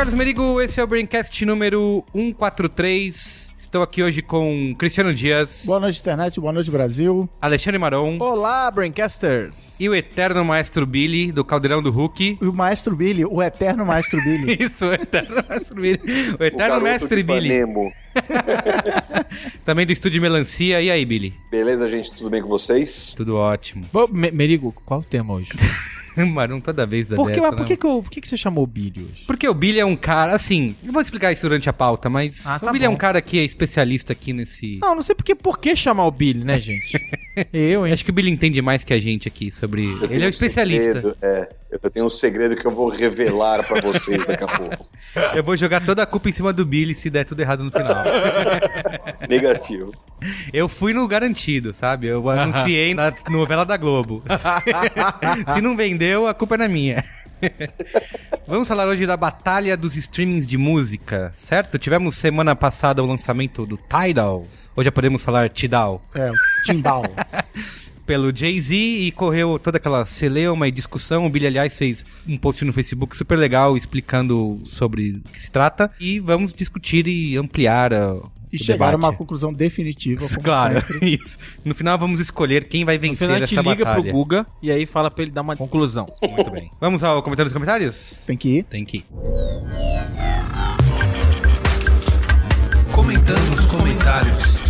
Carlos Merigo, esse é o Braincast número 143. Estou aqui hoje com Cristiano Dias, Boa noite, internet. Boa noite, Brasil. Alexandre Maron Olá, Braincasters! e o eterno maestro Billy, do Caldeirão do Hulk. E o Maestro Billy, o eterno Maestro Billy. Isso, o eterno maestro Billy. O eterno garoto mestre Billy. Também do estúdio Melancia. E aí, Billy? Beleza, gente? Tudo bem com vocês? Tudo ótimo. Bom, Me- Merigo, qual o tema hoje? Marum toda vez da Por que, dessa, mas por né? que, que, eu- por que, que você chamou o Billy hoje? Porque o Billy é um cara, assim, eu vou explicar isso durante a pauta, mas Ah, o tá Billy é bom. um cara que é especialista aqui nesse... Não, não sei porque, por que chamar o Billy, né, gente? eu, hein? acho que o Billy entende mais que a gente aqui sobre... Eu Ele é o um especialista. segredo, é, eu tenho um segredo que eu vou revelar pra vocês daqui a pouco. Eu vou jogar toda a culpa em cima do Billy se der tudo errado no final. Negativo. Eu fui no garantido, sabe? Eu anunciei na novela da Globo. se não vendeu, a culpa é na minha. Vamos falar hoje da batalha dos streamings de música, certo? Tivemos semana passada o lançamento do Tidal. Hoje já podemos falar Tidal. É, o Timbal. Pelo Jay-Z e correu toda aquela celeuma e discussão. O Billy, aliás, fez um post no Facebook super legal explicando sobre o que se trata. E vamos discutir e ampliar a, E o chegaram a uma conclusão definitiva, como Claro, sempre. isso. No final vamos escolher quem vai No vencer final a gente essa liga batalha. pro Guga e aí fala pra ele dar uma conclusão. Muito bem. Vamos ao comentário dos comentários? Tem que ir. Tem que ir. Comentando os comentários.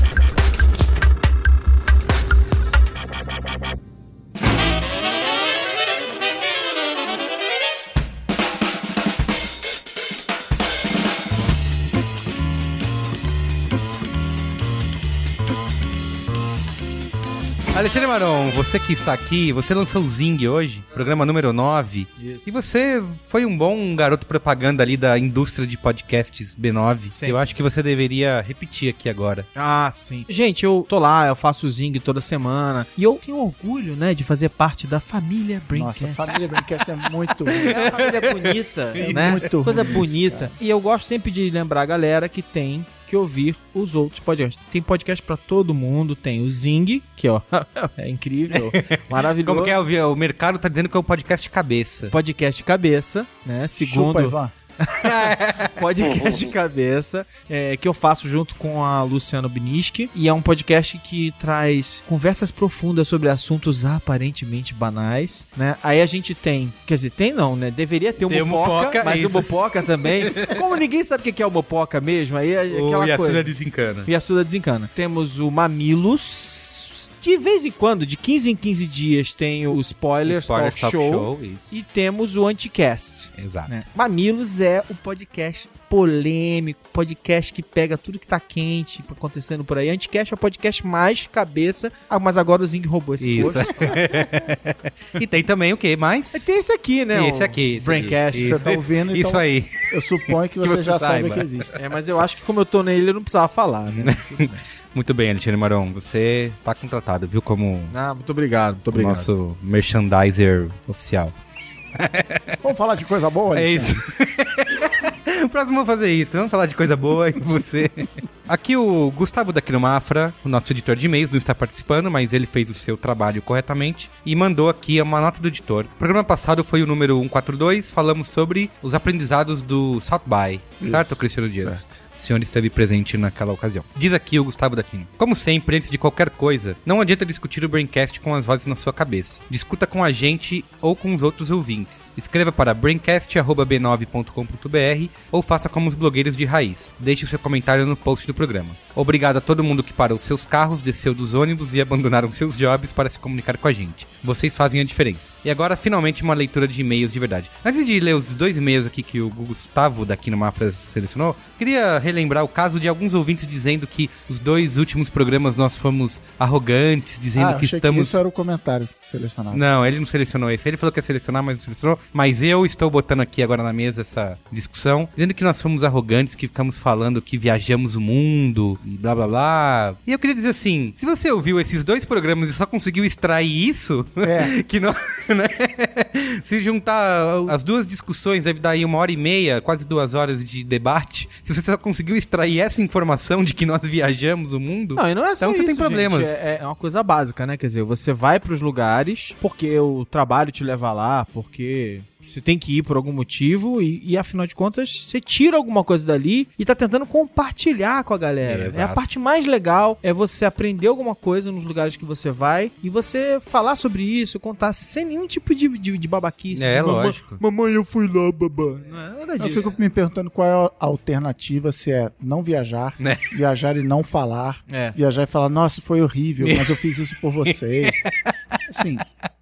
Alexandre Maron, você que está aqui, você lançou o Zing hoje, programa número 9. Isso. E você foi um bom garoto propaganda ali da indústria de podcasts B9. Sim. Eu acho que você deveria repetir aqui agora. Ah, sim. Gente, eu tô lá, eu faço o Zing toda semana. E eu tenho orgulho, né, de fazer parte da família Braincast. Nossa, a família Braincast é muito... É uma família bonita, né? muito Coisa isso, bonita. cara. E eu gosto sempre de lembrar a galera que tem que ouvir os outros podcasts. Tem podcast pra todo mundo, tem o Zing, que ó, é incrível, maravilhoso. Como que é? O, mercado tá dizendo que é o podcast cabeça. Podcast Cabeça, né? Segundo Chupa, Podcast Cabeça, é, que eu faço junto com a Luciano Biniski. E é um podcast que traz conversas profundas sobre assuntos aparentemente banais, né? Aí a gente tem, quer dizer, tem não, né? Deveria ter o Tem o mas isso. o Mopoca também. Como ninguém sabe o que é o Mopoca mesmo, aí é O aquela Yasuda coisa. desencana. E a Suda desencana. Temos o Mamilos. De vez em quando, de 15 em 15 dias, tem o Spoilers, Spoilers Talk, Show. isso. E temos o Anticast. Exato. né? Mamilos é o podcast polêmico, podcast que pega tudo que tá quente acontecendo por aí. Anticast é o podcast mais cabeça, ah, mas agora o Zing roubou esse Isso. e tem também o que mais? Tem esse aqui, né? Esse o aqui. esse Braincast. aqui. Você Isso, tá ouvindo, Isso então- aí. Eu suponho que Que você, você já saiba. sabe que existe. É, mas eu acho que como eu tô nele, eu não precisava falar, né? Muito bem, Alexandre Maron. Você tá contratado, viu? Como ah, muito obrigado, muito obrigado. nosso merchandiser oficial. Vamos falar de coisa boa, É Alexandre? isso. o próximo vamos fazer isso. Vamos falar de coisa boa e você. Aqui o Gustavo daqui no Mafra, o nosso editor de e-mails, não está participando, mas ele fez o seu trabalho corretamente e mandou aqui uma nota do editor. O programa passado foi o número 142, falamos sobre os aprendizados do South By, certo, Cristiano Dias? O senhor esteve presente naquela ocasião. Diz aqui o Gustavo Daquino. Como sempre, antes de qualquer coisa, não adianta discutir o Braincast com as vozes na sua cabeça. Discuta com a gente ou com os outros ouvintes. Escreva para braincast.b9.com.br ou faça como os blogueiros de raiz. Deixe o seu comentário no post do programa. Obrigado a todo mundo que parou seus carros, desceu dos ônibus e abandonaram seus jobs para se comunicar com a gente. Vocês fazem a diferença. E agora, finalmente, uma leitura de e-mails de verdade. Antes de ler os dois e-mails aqui que o Gustavo daqui no Mafra selecionou, queria relembrar o caso de alguns ouvintes dizendo que os dois últimos programas nós fomos arrogantes, dizendo Ah, que estamos. que isso era o comentário selecionado. Não, ele não selecionou esse. Ele falou que ia selecionar, mas não selecionou. Mas eu estou botando aqui agora na mesa essa discussão, dizendo que nós fomos arrogantes, que ficamos falando que viajamos o mundo e blá blá blá. E eu queria dizer assim: se você ouviu esses dois programas e só conseguiu extrair isso, É. que não. Né? Se juntar as duas discussões, deve dar aí uma hora e meia, quase duas horas de debate. Se você só conseguiu extrair essa informação de que nós viajamos o mundo. Não, e não é só Então você isso, tem problemas. gente. É, é uma coisa básica, né? Quer dizer, você vai pros lugares porque o trabalho te leva lá, porque você tem que ir por algum motivo e, e, afinal de contas você tira alguma coisa dali e tá tentando compartilhar com a galera. É, É, a parte mais legal é você aprender alguma coisa nos lugares que você vai e você falar sobre isso, contar sem nenhum tipo de, de, de babaquice. É, de, "Mamãe- lógico. Mamãe, eu fui lá, babá. Não é nada Eu disso. fico me perguntando qual é a alternativa, se é não viajar, Né? viajar e não falar, É. viajar e falar, nossa, foi horrível, mas eu fiz isso por vocês. Assim,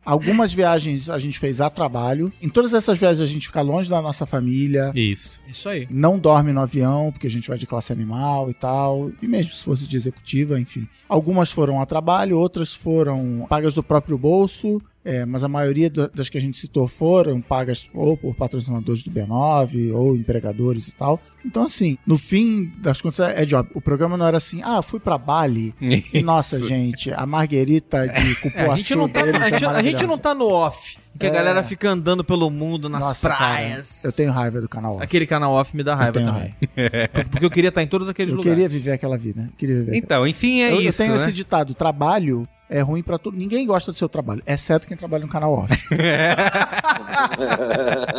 algumas viagens a gente fez a trabalho. Em todas essas viagens a gente fica longe da nossa família. Isso. Isso aí. Não dorme no avião, porque a gente vai de classe animal e tal. E mesmo se fosse de executiva, enfim. Algumas foram a trabalho, outras foram pagas do próprio bolso. É, mas a maioria da- das que a gente citou foram pagas ou por patrocinadores do B9 ou empregadores e tal. Então, assim, no fim das contas é job. O programa não era assim, ah, fui pra Bali. E, nossa, gente, a Marguerita de É, Cupuaçu a, gente não tá, a, é gente, a gente maravilhosa. não tá no off. Que a É. galera fica andando pelo mundo, nas Nossa, cara, praias. eu tenho raiva do canal. Aquele canal off me dá raiva tenho também. Porque eu queria estar em todos aqueles Eu lugares. queria viver aquela vida. Eu queria viver Então, enfim, é eu, eu isso. tenho né? esse ditado: trabalho é ruim pra todo. Ninguém gosta do seu trabalho, exceto quem trabalha no canal off.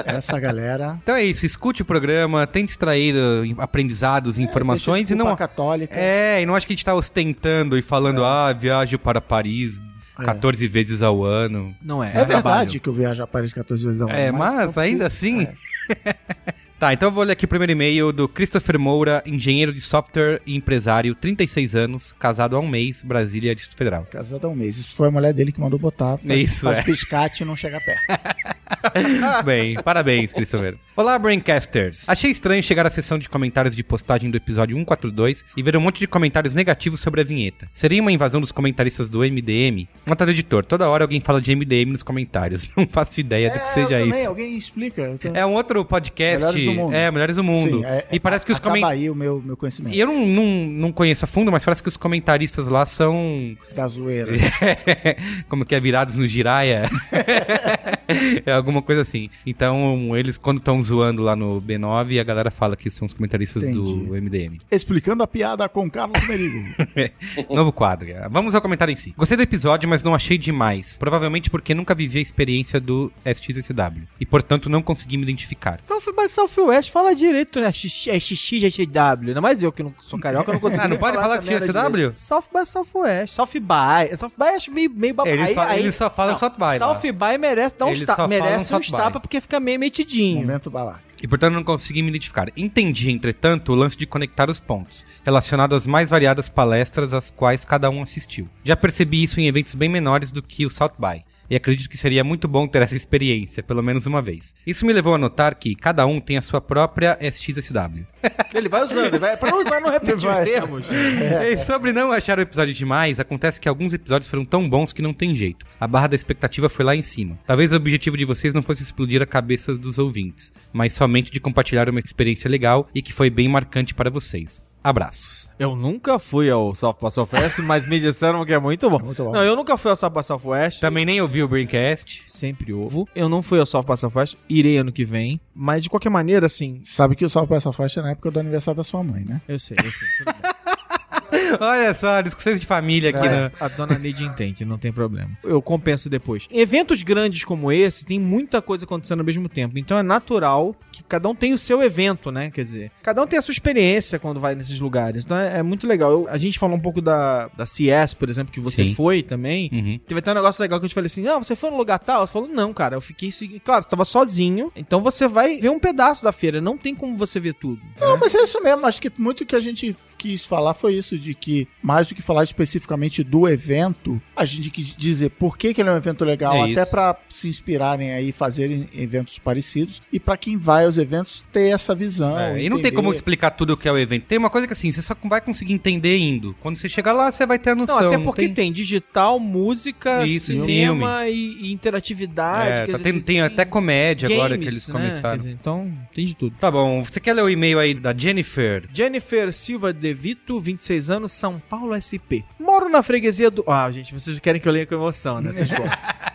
Essa galera. Então é isso, escute o programa, tente extrair uh, aprendizados, informações deixa e não. católica. É, e não acho que a gente tá ostentando e falando, ah, viajo para Paris 14 vezes ao ano. Não é. É, verdade trabalho. que eu viajo a Paris 14 vezes ao ano. É, mas, precisa- ainda assim. é. tá, então eu vou ler aqui o primeiro e-mail do Christopher Moura, engenheiro de software e empresário, 36 anos, casado há um mês, Brasília, Distrito Federal. Casado há um mês. Isso foi a mulher dele que mandou botar. Faz, Isso, faz é. piscate e não chega perto. Bem, parabéns, Christopher. Olá, Braincasters. Achei estranho chegar à sessão de comentários de postagem do episódio 142 e ver um monte de comentários negativos sobre a vinheta. Seria uma invasão dos comentaristas do MDM? Nota do editor, toda hora alguém fala de MDM nos comentários. Não faço ideia do que seja É, também, isso. Alguém explica. Tô- É um outro podcast. Melhores do Mundo. É, Melhores do Mundo. Sim, é- e parece que os comentários. aí o meu, meu conhecimento E eu não, não, não conheço a fundo, mas parece que os comentaristas lá são. da zoeira. como que é? Virados no giraia. é alguma coisa assim. Então, eles, quando estão zoando lá no B9, a galera fala que são os comentaristas do Entendi. MDM. Explicando a piada com Carlos Merigo. Novo quadro. Vamos ao comentário em si. Gostei do episódio, mas não achei demais. Provavelmente porque nunca vivi a experiência do SXSW. E, portanto, não consegui me identificar. South by Southwest fala direito, né? X- XXGW. Ainda mais eu que não sou carioca, eu não consigo Ah, não pode falar XXW? direito. South by Southwest. South by. South by acho meio, meio baba- Eles aí- aí- eles só falam South by lá. South by merece dar uns tapas. falam Merece uns by. tapas porque fica meio metidinho. Momento babaca. E portanto não consegui me identificar. Entendi, entretanto, o lance de conectar os pontos, relacionado às mais variadas palestras às quais cada um assistiu. Já percebi isso em eventos bem menores do que o South By. E acredito que seria muito bom ter essa experiência, pelo menos uma vez. Isso me levou a notar que cada um tem a sua própria SXSW. Ele vai usando, ele vai, pra, não, pra não repetir Vai. os termos. E sobre não achar o episódio demais, acontece que alguns episódios foram tão bons que não tem jeito. A barra da expectativa foi lá em cima. Talvez o objetivo de vocês não fosse explodir a cabeça dos ouvintes, mas somente de compartilhar uma experiência legal e que foi bem marcante para vocês. Abraços. Eu nunca fui ao South by Southwest, mas me disseram que é muito bom. muito bom. Não, eu nunca fui ao South by Southwest. Também nem ouvi o Braincast. Sempre ovo. Eu não fui ao South by Southwest, irei ano que vem. Mas de qualquer maneira, assim, Sabe que o Salve Peça Faixa é na época do aniversário da sua mãe, né? eu sei, eu sei. Olha só, discussões de família aqui, É. né? A dona Neide entende, não tem problema. Eu compenso depois. Em eventos grandes como esse, tem muita coisa acontecendo ao mesmo tempo. Então é natural que cada um tenha o seu evento, né? Quer dizer, cada um tem a sua experiência quando vai nesses lugares. Então é, é muito legal. Eu- a gente falou um pouco da, da CS, por exemplo, que você Sim. foi também. Uhum. Teve até um negócio legal que eu te falei assim: Ah, você foi no lugar tal? Você falou, não, cara, eu fiquei. segui- Claro, você tava sozinho. Então você vai ver um pedaço da feira. Não tem como você ver tudo. Não, mas é isso mesmo. Acho que muito que a gente quis falar foi isso. de que, mais do que falar especificamente do evento, a gente quis dizer por que, que ele é um evento legal, É até pra se inspirarem aí, fazerem eventos parecidos, e pra quem vai aos eventos ter essa visão. É, e não tem como explicar tudo o que é o evento. Tem uma coisa que assim, você só vai conseguir entender indo. Quando você chegar lá, você vai ter a Não, noção. até porque tem... tem... digital, música, Isso, cinema e, e interatividade. É, quer tá dizer, tendo- tem até comédia agora que games, eles né? começaram. Dizer, então, tem de tudo. Tá bom, você quer ler o e-mail aí da Jennifer? Jennifer Silva De Vito, 26 anos, São Paulo SP. Moro na freguesia do. Ah, gente, vocês querem que eu leia com emoção, né? Gostam.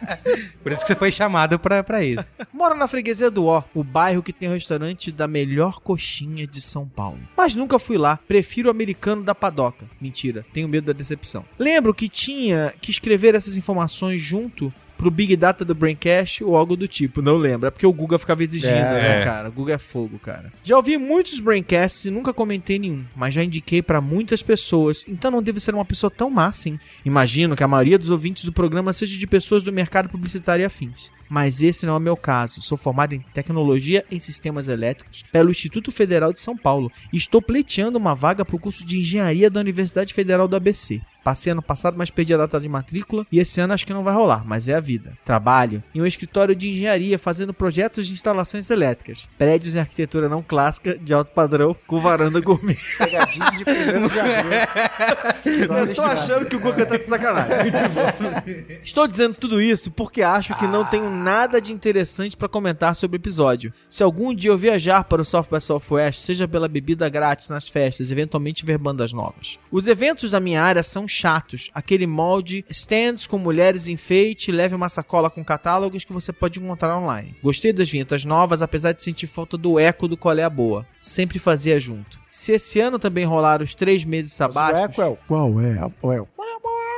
Por isso que você foi chamado pra, pra isso. Moro na freguesia do Ó, o bairro que tem o restaurante da melhor coxinha de São Paulo. Mas nunca fui lá, prefiro o americano da padoca. Mentira, tenho medo da decepção. Lembro que tinha que escrever essas informações junto pro Big Data do Braincast ou algo do tipo. Não lembro, é porque o Guga ficava exigindo, É. né, cara? O Guga é fogo, cara. Já ouvi muitos Braincasts e nunca comentei nenhum, mas já indiquei pra muitas pessoas, então não devo ser uma pessoa tão má assim. Imagino que a maioria dos ouvintes do programa seja de pessoas do mercado publicitário e afins. Mas esse não é o meu caso. Sou formado em Tecnologia em Sistemas Elétricos pelo Instituto Federal de São Paulo e estou pleiteando uma vaga para o curso de Engenharia da Universidade Federal do ABC. Passei ano passado, mas perdi a data de matrícula e esse ano acho que não vai rolar, mas é a vida. Trabalho em um escritório de engenharia fazendo projetos de instalações elétricas, prédios em arquitetura não clássica de alto padrão com varanda gourmet. Pegadinha de primeiro de abril. Eu tô achando que o Guga tá de sacanagem. Estou dizendo tudo isso porque acho que não tenho nada de interessante pra comentar sobre o episódio. Se algum dia eu viajar para o South by Southwest, seja pela bebida grátis nas festas, eventualmente ver bandas novas. Os eventos da minha área são chatos. Aquele molde, stands com mulheres enfeite, leve uma sacola com catálogos que você pode encontrar online. Gostei das vinhetas novas, apesar de sentir falta do eco do Qual é a Boa. Sempre fazia junto. Se esse ano também rolar os três meses Mas o sabáticos... eco é o qual é? O é o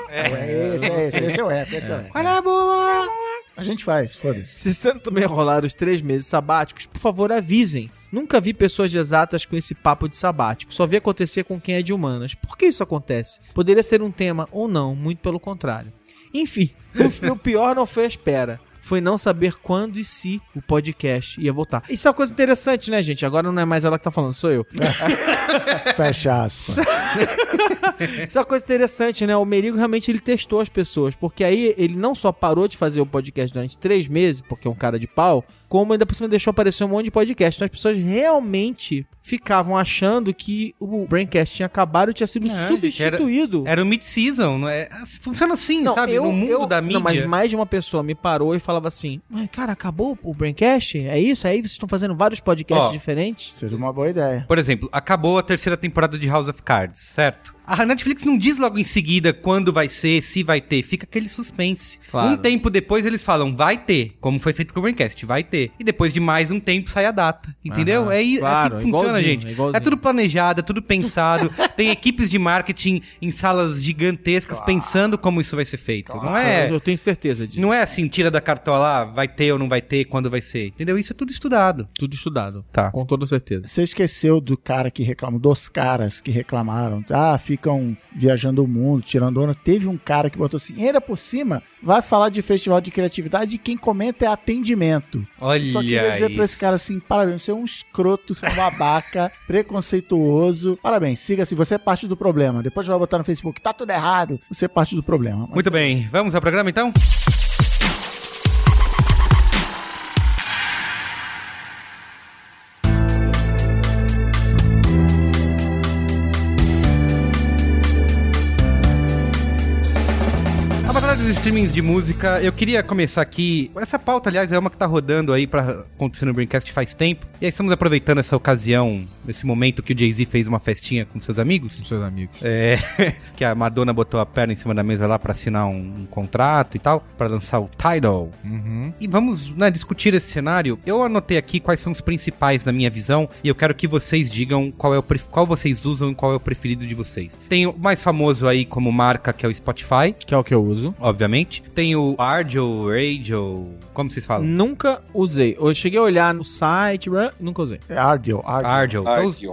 é esse, é esse, esse é o eco, esse é o eco. Olha a boa! A gente faz, foda-se. Se ano também rolar os três meses sabáticos, por favor avisem. Nunca vi pessoas exatas com esse papo de sabático. Só vi acontecer com quem é de humanas. Por que isso acontece? Poderia ser um tema ou não, muito pelo contrário. Enfim, o, o pior não foi a espera. Foi não saber quando e se o podcast ia voltar. Isso é uma coisa interessante, né, gente? Agora não é mais ela que tá falando, sou eu. Fecha aspas. Isso é uma coisa interessante, né? O Merigo realmente ele testou as pessoas, porque aí ele não só parou de fazer o podcast durante três meses, porque é um cara de pau, como ainda por cima deixou aparecer um monte de podcast. Então as pessoas realmente ficavam achando que o Braincast tinha acabado e tinha sido É, substituído. Era o mid-season, não é? Funciona assim, sabe? no mundo eu- da mídia. Não, mas mais de uma pessoa me parou e falava assim: Mas, cara, acabou o Braincast? É isso? Aí vocês estão fazendo vários podcasts Ó. diferentes? Seria uma boa ideia. Por exemplo, acabou a terceira temporada de House of Cards, certo? A Netflix não diz logo em seguida quando vai ser, se vai ter, fica aquele suspense. Claro. Um tempo depois eles falam, vai ter, como foi feito com o Braincast, vai ter. E depois de mais um tempo sai a data, entendeu? Aham, é, é claro, assim que funciona, gente. igualzinho. É tudo planejado, é tudo pensado. tem equipes de marketing em salas gigantescas pensando como isso vai ser feito. Não é... Eu, tenho certeza disso. Não é assim, tira da cartola, ah, vai ter ou não vai ter, quando vai ser, entendeu? Isso é tudo estudado. Tudo estudado. Tá. Com toda certeza. Você esqueceu do cara que reclamou, dos caras que reclamaram. Ah, ficam viajando o mundo, tirando onda. Teve um cara que botou assim, ainda por cima, vai falar de festival de criatividade e quem comenta é atendimento. Olha Só queria dizer pra esse isso. cara assim, parabéns, você é um escroto, você é um babaca, preconceituoso. Parabéns, siga assim, você é parte do problema. Depois vai botar no Facebook, tá tudo errado, você é parte do problema. Muito bem, vamos ao programa então? Streamings de música, eu queria começar aqui. Essa pauta, aliás, é uma que tá rodando aí pra acontecer no Braincast faz tempo. E aí estamos aproveitando essa ocasião, esse momento que o Jay-Z fez uma festinha com seus amigos. Seus amigos. É, que a Madonna botou a perna em cima da mesa lá pra assinar um, um contrato e tal, pra lançar o Tidal. Uhum. E vamos né, discutir esse cenário. Eu anotei aqui quais são os principais na minha visão e eu quero que vocês digam qual é o qual vocês usam e qual é o preferido de vocês. Tem o mais famoso aí como marca que é o Spotify, Que é o que eu uso. obviamente. Tem o Ardio, Radio, como vocês falam? Nunca usei. Eu cheguei a olhar no site, nunca usei. É Ardio, Ardio.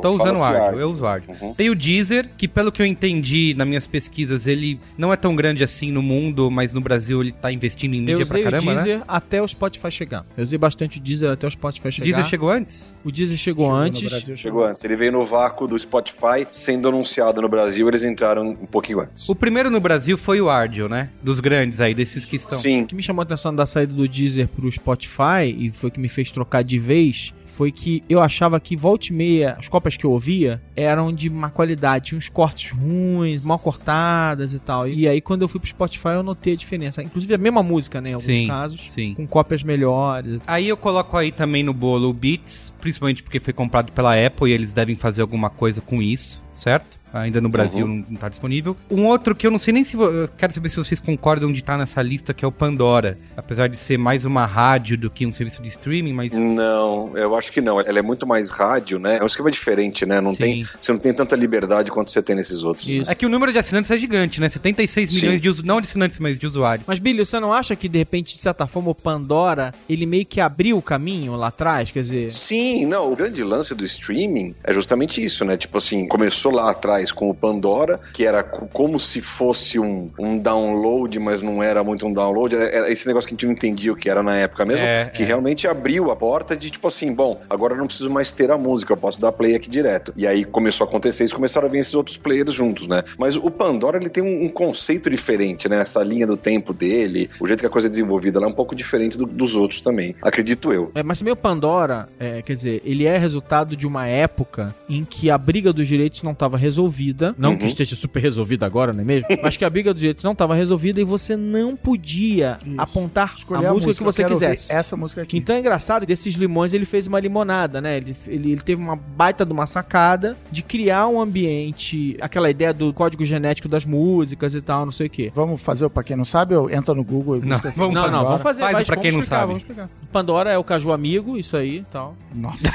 Tô usando o Ardio, eu uso o Ardio. Uhum. Tem o Deezer, que pelo que eu entendi nas minhas pesquisas, ele não é tão grande assim no mundo, mas no Brasil ele tá investindo em Eu mídia pra usei caramba, o né? Deezer até o Spotify chegar. Eu usei bastante o Deezer até o Spotify O chegar. Deezer chegou antes? O Deezer chegou, Chegou no antes. Brasil, Chegou antes. Ele veio no vácuo do Spotify, sendo anunciado no Brasil, eles entraram um pouquinho antes. O primeiro no Brasil foi o Ardio, né? Dos grandes aí, desses que estão. Sim. O que me chamou a atenção da saída do Deezer pro Spotify e foi o que me fez trocar de vez foi que eu achava que volta e meia, as cópias que eu ouvia eram de má qualidade, tinha uns cortes ruins, mal cortadas e tal. E aí quando eu fui pro Spotify eu notei a diferença. Inclusive a mesma música, né, em alguns Sim, casos, sim. com cópias melhores. Aí eu coloco aí também no bolo o Beats, principalmente porque foi comprado pela Apple e eles devem fazer alguma coisa com isso, certo? Ainda no Brasil não, não tá disponível. Um outro que eu não sei nem se. vo- Eu quero saber se vocês concordam de estar nessa lista, que é o Pandora. Apesar de ser mais uma rádio do que um serviço de streaming, mas. Não, eu acho que não. Ela é muito mais rádio, né? É um esquema diferente, né? Não Sim. tem, você não tem tanta liberdade quanto você tem nesses outros. Isso. É que o número de assinantes é gigante, né? 76 Sim. milhões de usuários. Não de assinantes, mas de usuários. Mas Billy, você não acha que de repente, de certa forma, o Pandora, ele meio que abriu o caminho lá atrás? Quer dizer, Sim, não, o grande lance do streaming é justamente isso, né? Tipo assim, começou lá atrás com o Pandora, que era co- como se fosse um, um download, mas não era muito um download. Era era esse negócio que a gente não entendia o que era na época mesmo, É, que é. realmente abriu a porta de tipo assim, bom, agora eu não preciso mais ter a música, eu posso dar play aqui direto. E aí começou a acontecer isso, começaram a vir esses outros players juntos, né? Mas o Pandora, ele tem um, um conceito diferente, né? Essa linha do tempo dele, o jeito que a coisa é desenvolvida, ela é um pouco diferente do- dos outros também, acredito eu. É, mas também o Pandora, é, quer dizer, ele é resultado de uma época em que a briga dos direitos não estava resolvida. Não Uhum. que esteja super resolvida agora, não é mesmo? mas que a briga dos direitos não estava resolvida e você não podia Isso. apontar Escolher a música, que você quisesse. Essa música aqui. Então é engraçado, desses limões ele fez uma limonada, né? Ele, ele, ele teve uma baita de uma sacada de criar um ambiente, aquela ideia do código genético das músicas e tal, não sei o quê. Vamos fazer, pra quem não sabe, eu entra no Google e Não, busca vamos não, fazer não, vamos fazer. Faz mas pra quem vamos não explicar, sabe. Vamos explicar. Pandora é o caju amigo, isso aí e tal. Nossa.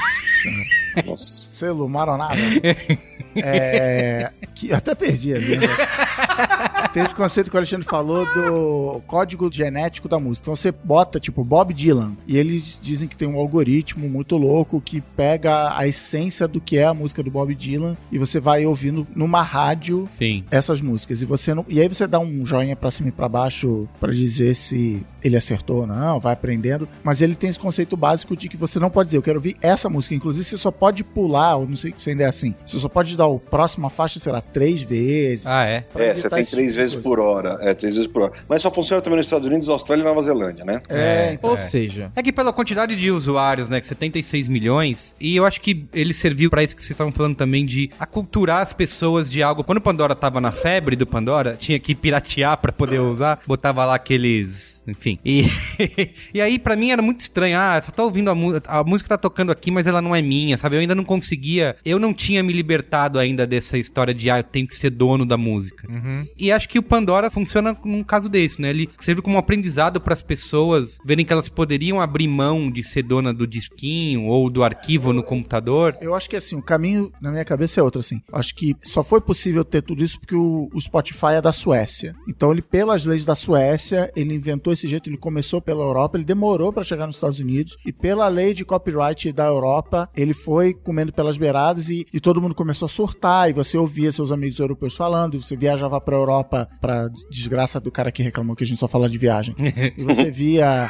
Nossa. Selo maronada. é, que eu até perdi ali. né? Tem esse conceito que o Alexandre falou do código genético da música. Então você bota, tipo, Bob Dylan, e eles dizem que tem um algoritmo muito louco que pega a essência do que é a música do Bob Dylan e você vai ouvindo numa rádio Sim. essas músicas. E você não. E aí você dá um joinha pra cima e pra baixo pra dizer se ele acertou ou não, vai aprendendo. Mas ele tem esse conceito básico de que você não pode dizer, eu quero ouvir essa música. Inclusive, você só pode pular, ou não sei se ainda é assim. Você só pode dar o próxima faixa, sei lá, três vezes. Ah, é? É, você tem três de vezes coisa. por hora. É, três vezes por hora. Mas só funciona também nos Estados Unidos, Austrália e Nova Zelândia, né? É, então. Ou seja, É que pela quantidade de usuários, né, que 76 milhões, e eu acho que ele serviu pra isso que vocês estavam falando também de aculturar as pessoas de algo. Quando o Pandora tava na febre do Pandora, tinha que piratear pra poder usar, botava lá aqueles, enfim. E e aí pra mim era muito estranho. Ah, só tô ouvindo a música, a música tá tocando aqui, mas ela não é minha, sabe? Eu ainda não conseguia, eu não tinha me libertado ainda dessa história de ah, eu tenho que ser dono da música. E acho que o Pandora funciona num caso desse, né? Ele serve como um aprendizado para as pessoas verem que elas poderiam abrir mão de ser dona do disquinho ou do arquivo no computador. Eu acho que assim, o caminho na minha cabeça é outro, assim. Acho que só foi possível ter tudo isso porque o, o Spotify é da Suécia. Então ele, pelas leis da Suécia, ele inventou esse jeito, ele começou pela Europa, ele demorou pra chegar nos Estados Unidos, e pela lei de copyright da Europa, ele foi comendo pelas beiradas e, e todo mundo começou a surtar, e você ouvia seus amigos europeus falando, e você viajava pra Europa pra desgraça do cara que reclamou que a gente só fala de viagem. e você via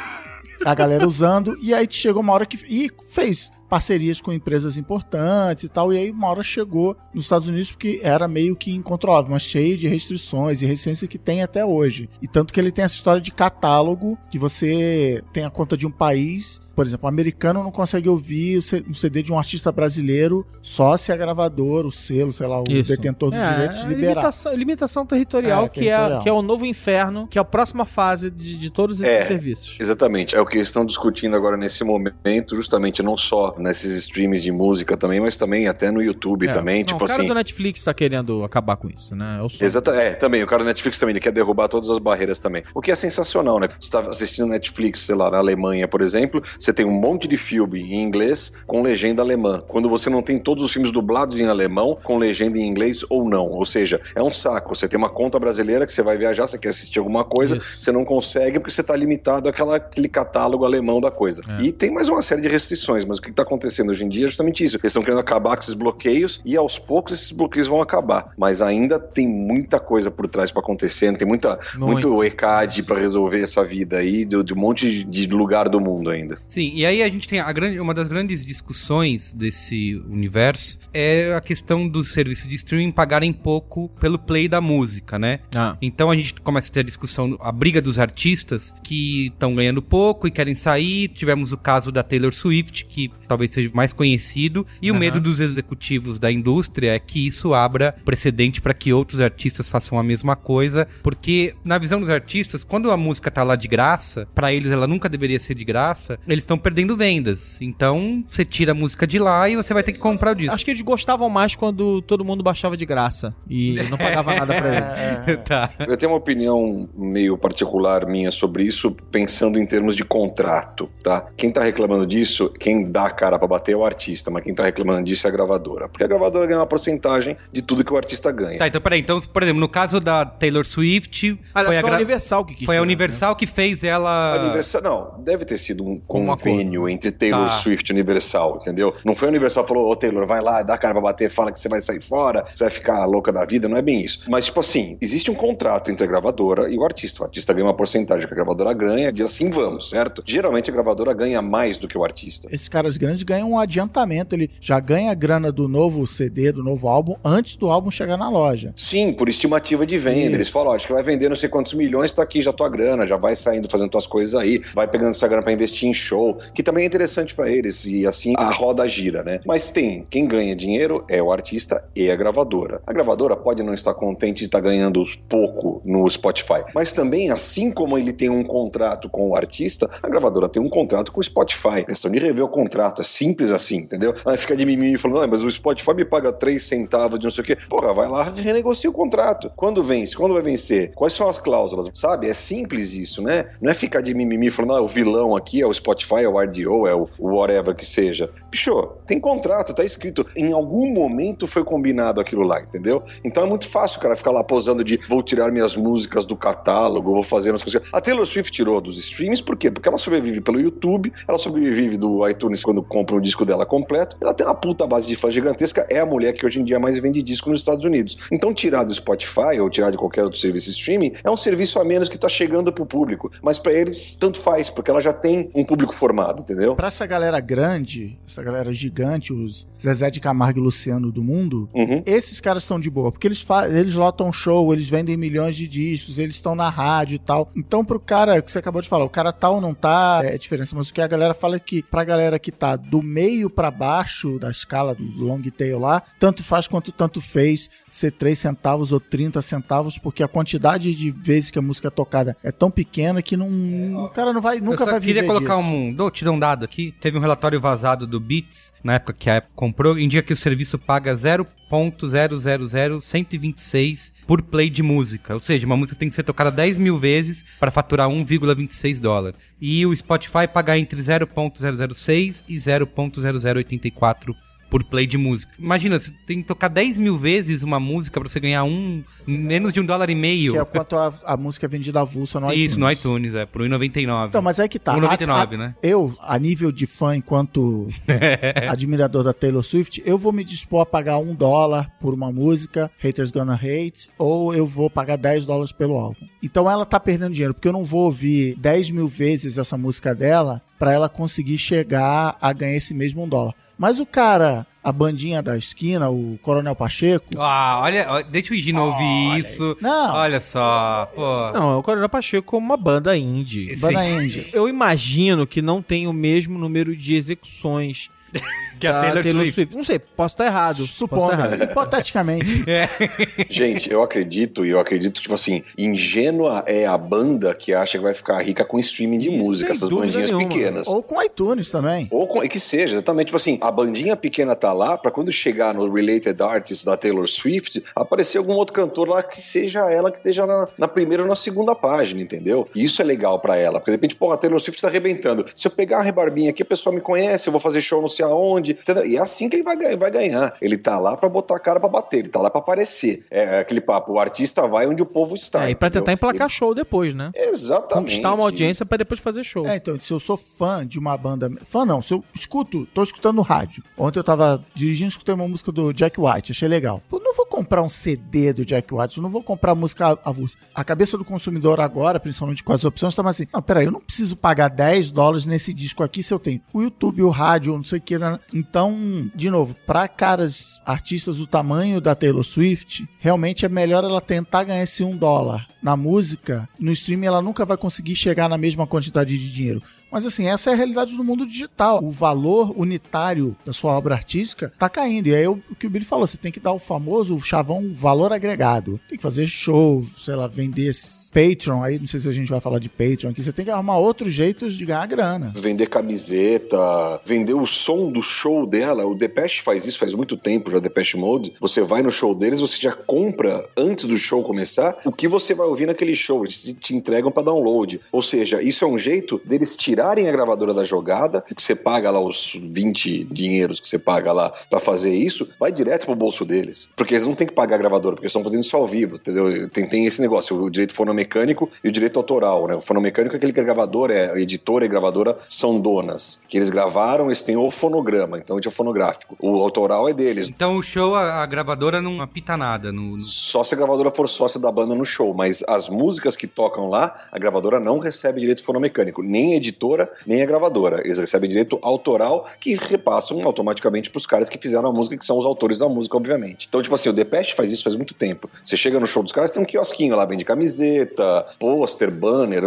a galera usando, e aí chegou uma hora que. E fez parcerias com empresas importantes e tal, e aí uma hora chegou nos Estados Unidos porque era meio que incontrolável, mas cheio de restrições e resistência que tem até hoje. E tanto que ele tem essa história de catálogo, que você tem a conta de um país, por exemplo, o americano não consegue ouvir um CD de um artista brasileiro só se a gravadora, o selo, sei lá, o Isso. detentor dos É, direitos é liberar. limitação, limitação territorial, É, que, territorial. É, que é o novo inferno, que é a próxima fase de, de todos esses É. serviços. Exatamente. É o que eles estão discutindo agora nesse momento, justamente não só nesses streams de música também, mas também até no YouTube É. também, Não, tipo o cara assim. do Netflix tá querendo acabar com isso, né? Eu sou... Exata, é, também, o cara do Netflix também, ele quer derrubar todas as barreiras também. O que é sensacional, né? Você tá assistindo Netflix, sei lá, na Alemanha, por exemplo, você você tem um monte de filme em inglês com legenda alemã. Quando você não tem todos os filmes dublados em alemão com legenda em inglês ou não. Ou seja, é um saco. Você tem uma conta brasileira que você vai viajar, você quer assistir alguma coisa, Isso. você não consegue porque você está limitado àquela, àquele catálogo alemão da coisa. É. E tem mais uma série de restrições, mas o que está acontecendo hoje em dia é justamente isso. Eles estão querendo acabar com esses bloqueios e aos poucos esses bloqueios vão acabar. Mas ainda tem muita coisa por trás para acontecer, tem muita, Muito. muito ECAD para resolver essa vida aí de, de um monte de lugar do mundo ainda. Sim, e aí a gente tem a grande, uma das grandes discussões desse universo é a questão dos serviços de streaming pagarem pouco pelo play da música, né? Ah. Então a gente começa a ter a discussão, a briga dos artistas que estão ganhando pouco e querem sair. Tivemos o caso da Taylor Swift, que talvez seja mais conhecido, e o Aham. medo dos executivos da indústria é que isso abra precedente para que outros artistas façam a mesma coisa, porque na visão dos artistas, quando a música tá lá de graça, para eles ela nunca deveria ser de graça, eles estão perdendo vendas. Então você tira a música de lá e você vai ter que comprar o disco. Acho que eles gostavam mais quando todo mundo baixava de graça e não pagava nada pra ele. tá. Eu tenho uma opinião meio particular minha sobre isso, pensando em termos de contrato, tá? Quem tá reclamando disso, quem dá a cara pra bater é o artista, mas quem tá reclamando disso é a gravadora. Porque a gravadora ganha uma porcentagem de tudo que o artista ganha. Tá, então peraí. Então, por exemplo, no caso da Taylor Swift, Aliás, foi a, foi a gra- Universal que quis foi a Universal que fez ela. A Universal, não, deve ter sido um Um convênio entre Taylor Tá. Swift e Universal, entendeu? Não foi a Universal que falou, ô Taylor, vai lá, dá a cara pra bater, fala que você vai sair fora, você vai ficar louca da vida, não é bem isso. Mas, tipo assim, existe um contrato entre a gravadora e o artista. O artista ganha uma porcentagem que a gravadora ganha, e assim vamos, certo? Geralmente a gravadora ganha mais do que o artista. Esses caras grandes ganham um adiantamento, ele já ganha a grana do novo CD, do novo álbum, antes do álbum chegar na loja. Sim, por estimativa de venda. Isso. Eles falam, ó, acho que vai vender não sei quantos milhões, tá aqui já tua grana, já vai saindo fazendo tuas coisas aí, vai pegando essa grana pra investir em show, que também é interessante pra eles, e assim a roda gira, né? Mas tem, quem ganha dinheiro é o artista e a gravadora. A gravadora pode não estar contente de estar ganhando pouco no Spotify, mas também, assim como ele tem um contrato com o artista, a gravadora tem um contrato com o Spotify. É questão de rever o contrato, é simples assim, entendeu? Aí fica de mimimi falando, ah, mas o Spotify me paga 3 centavos de não sei o quê. Porra, vai lá, renegocia o contrato. Quando vence? Quando vai vencer? Quais são as cláusulas? Sabe? É simples isso, né? Não é ficar de mimimi falando, ah, o vilão aqui é o Spotify, é o RDO, é o whatever que seja. Bicho, tem contrato, tá escrito. Em algum momento foi combinado aquilo lá, entendeu? Então é muito fácil o cara ficar lá posando de vou tirar minhas músicas do catálogo, vou fazer umas coisas. A Taylor Swift tirou dos streams, por quê? Porque ela sobrevive pelo YouTube, ela sobrevive do iTunes quando compra o disco dela completo. Ela tem uma puta base de fã gigantesca, é a mulher que hoje em dia mais vende disco nos Estados Unidos. Então tirar do Spotify ou tirar de qualquer outro serviço streaming é um serviço a menos que tá chegando pro público. Mas pra eles, tanto faz, porque ela já tem um público formado, entendeu? Pra essa galera grande, essa galera gigante, os Zezé de Camargo e Luciano do mundo, Uhum. esses caras estão de boa, porque eles, eles lotam show, eles vendem milhões de discos, eles estão na rádio e tal. Então, pro cara que você acabou de falar, o cara tá ou não tá, é diferença. Mas o que a galera fala é que pra galera que tá do meio pra baixo da escala do long tail lá, tanto faz quanto tanto fez ser 3 centavos ou 30 centavos, porque a quantidade de vezes que a música é tocada é tão pequena que não, o cara não vai, Eu nunca só vai queria viver colocar disso. um. Dou, te dar um dado aqui. Teve um relatório vazado do Beats, na época que a Apple comprou, indica que o serviço paga 0.000126 por play de música. Ou seja, uma música tem que ser tocada 10 mil vezes para faturar 1,26 dólar. E o Spotify paga entre 0.006 e 0.0084 por play de música. Imagina, você tem que tocar 10 mil vezes uma música pra você ganhar um menos de um dólar e meio. Que é quanto a, a música é vendida avulsa no Isso, iTunes. no iTunes, é, por 1,99. Então, mas é que tá. 1,99, A- a- né? Eu, a nível de fã, enquanto admirador da Taylor Swift, eu vou me dispor a pagar um dólar por uma música, Haters Gonna Hate, ou eu vou pagar 10 dólares pelo álbum. Então ela tá perdendo dinheiro, porque eu não vou ouvir 10 mil vezes essa música dela pra ela conseguir chegar a ganhar esse mesmo um dólar. Mas o cara, a bandinha da esquina, o Coronel Pacheco, Ah, olha, deixa o Higino ouvir isso. Não. Olha só, pô. Não, o Coronel Pacheco como uma banda indie. Esse- Banda Indie. Eu imagino que não tem o mesmo número de execuções Que a da Taylor Swift. Não sei, posso estar errado. Supondo, estar errado. hipoteticamente. Gente, eu acredito, e eu acredito, tipo assim, ingênua é a banda que acha que vai ficar rica com streaming de Isso, música, essas bandinhas nenhuma. pequenas. Ou com iTunes também. Ou com, e que seja, exatamente, tipo assim, a bandinha pequena tá lá pra quando chegar no Related Artists da Taylor Swift, aparecer algum outro cantor lá que seja ela que esteja na, na primeira ou na segunda página, entendeu? E isso é legal pra ela, porque de repente, pô, a Taylor Swift tá arrebentando. Se eu pegar a rebarbinha aqui, a pessoa me conhece, eu vou fazer show não sei aonde, entendeu? E é assim que ele vai, ganhar- vai ganhar. Ele tá lá pra botar a cara pra bater, ele tá lá pra aparecer. É aquele papo, o artista vai onde o povo está. É, e pra tentar emplacar show depois, né? Ele- Exatamente. Conquistar uma audiência pra depois fazer show. É, então, se eu sou fã de uma banda. Fã não, se eu escuto, tô escutando no rádio. Ontem eu tava dirigindo, escutei uma música do Jack White, achei legal. Pô, não vou comprar um CD do Jack White, eu não vou comprar música avulsa. A cabeça do consumidor agora, principalmente com as opções, tá mais assim: não, peraí, eu não preciso pagar 10 dólares nesse disco aqui se eu tenho o YouTube, o rádio, não sei o que. Né? Então, de novo, pra caras, artistas do tamanho da Taylor Swift, realmente é melhor ela tentar ganhar esse um dólar na música. No streaming ela nunca vai conseguir chegar na mesma quantidade de dinheiro. Mas assim, essa é a realidade do mundo digital. O valor unitário da sua obra artística tá caindo. E aí o que o Billy falou, você tem que dar o famoso chavão valor agregado. Tem que fazer show, sei lá, vender Patreon, aí não sei se a gente vai falar de Patreon aqui, você tem que arrumar outros jeitos de ganhar grana. Vender camiseta, vender o som do show dela. O Depeche faz isso faz muito tempo já, Depeche Mode. Você vai no show deles, você já compra antes do show começar o que você vai ouvir naquele show. Eles te- entregam pra download. Ou seja, isso é um jeito deles tirarem a gravadora da jogada, que você paga lá os 20 dinheiros que você paga lá pra fazer isso, vai direto pro bolso deles. Porque eles não têm que pagar a gravadora, porque eles estão fazendo isso ao vivo, entendeu? Tem, tem esse negócio, o direito fonomecânico e o direito autoral, né? O fonomecânico é aquele que a gravadora, é, a editora e a gravadora são donas. Que eles gravaram, eles têm o fonograma, então é fonográfico. O autoral é deles. Então o show, a, a gravadora não apita nada. No, no- Só se a gravadora for sócia da banda no show, mas as músicas que tocam lá, a gravadora não recebe direito fonomecânico, nem a editora, nem a gravadora. Eles recebem direito autoral que repassam automaticamente pros caras que fizeram a música, que são os autores da música, obviamente. Então, tipo assim, o Depeche faz isso faz muito tempo. Você chega no show dos caras, tem um quiosquinho lá, vende camiseta, pôster, banner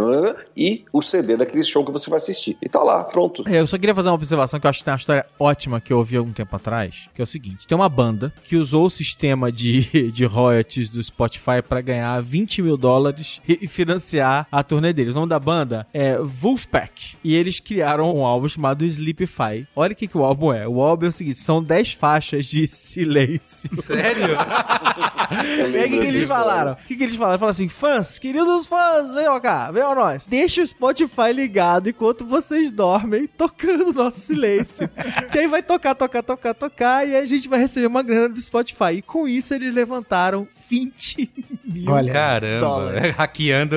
e o CD daquele show que você vai assistir. E tá lá, pronto. É, Eu só queria fazer uma observação que eu acho que tem uma história ótima que eu ouvi algum tempo atrás, que é o seguinte: tem uma banda que usou o sistema de, de royalties do Spotify pra ganhar 20 mil dólares e financiar a turnê deles. O nome da banda é Wolfpack. E eles criaram um álbum chamado Sleepify. Olha o que, que o álbum é. O álbum é o seguinte: são 10 faixas de silêncio. Sério? E aí, o que, que eles falaram? O que, que eles falaram? Falaram assim: fãs, queridos fãs, venham cá, venham a nós. Deixa o Spotify ligado enquanto vocês dormem, tocando nosso silêncio. que aí vai tocar, tocar, tocar, tocar, e a gente vai receber uma grana do Spotify. E com isso eles levantaram 20 mil Olha, Caramba. dólares. Hackeando.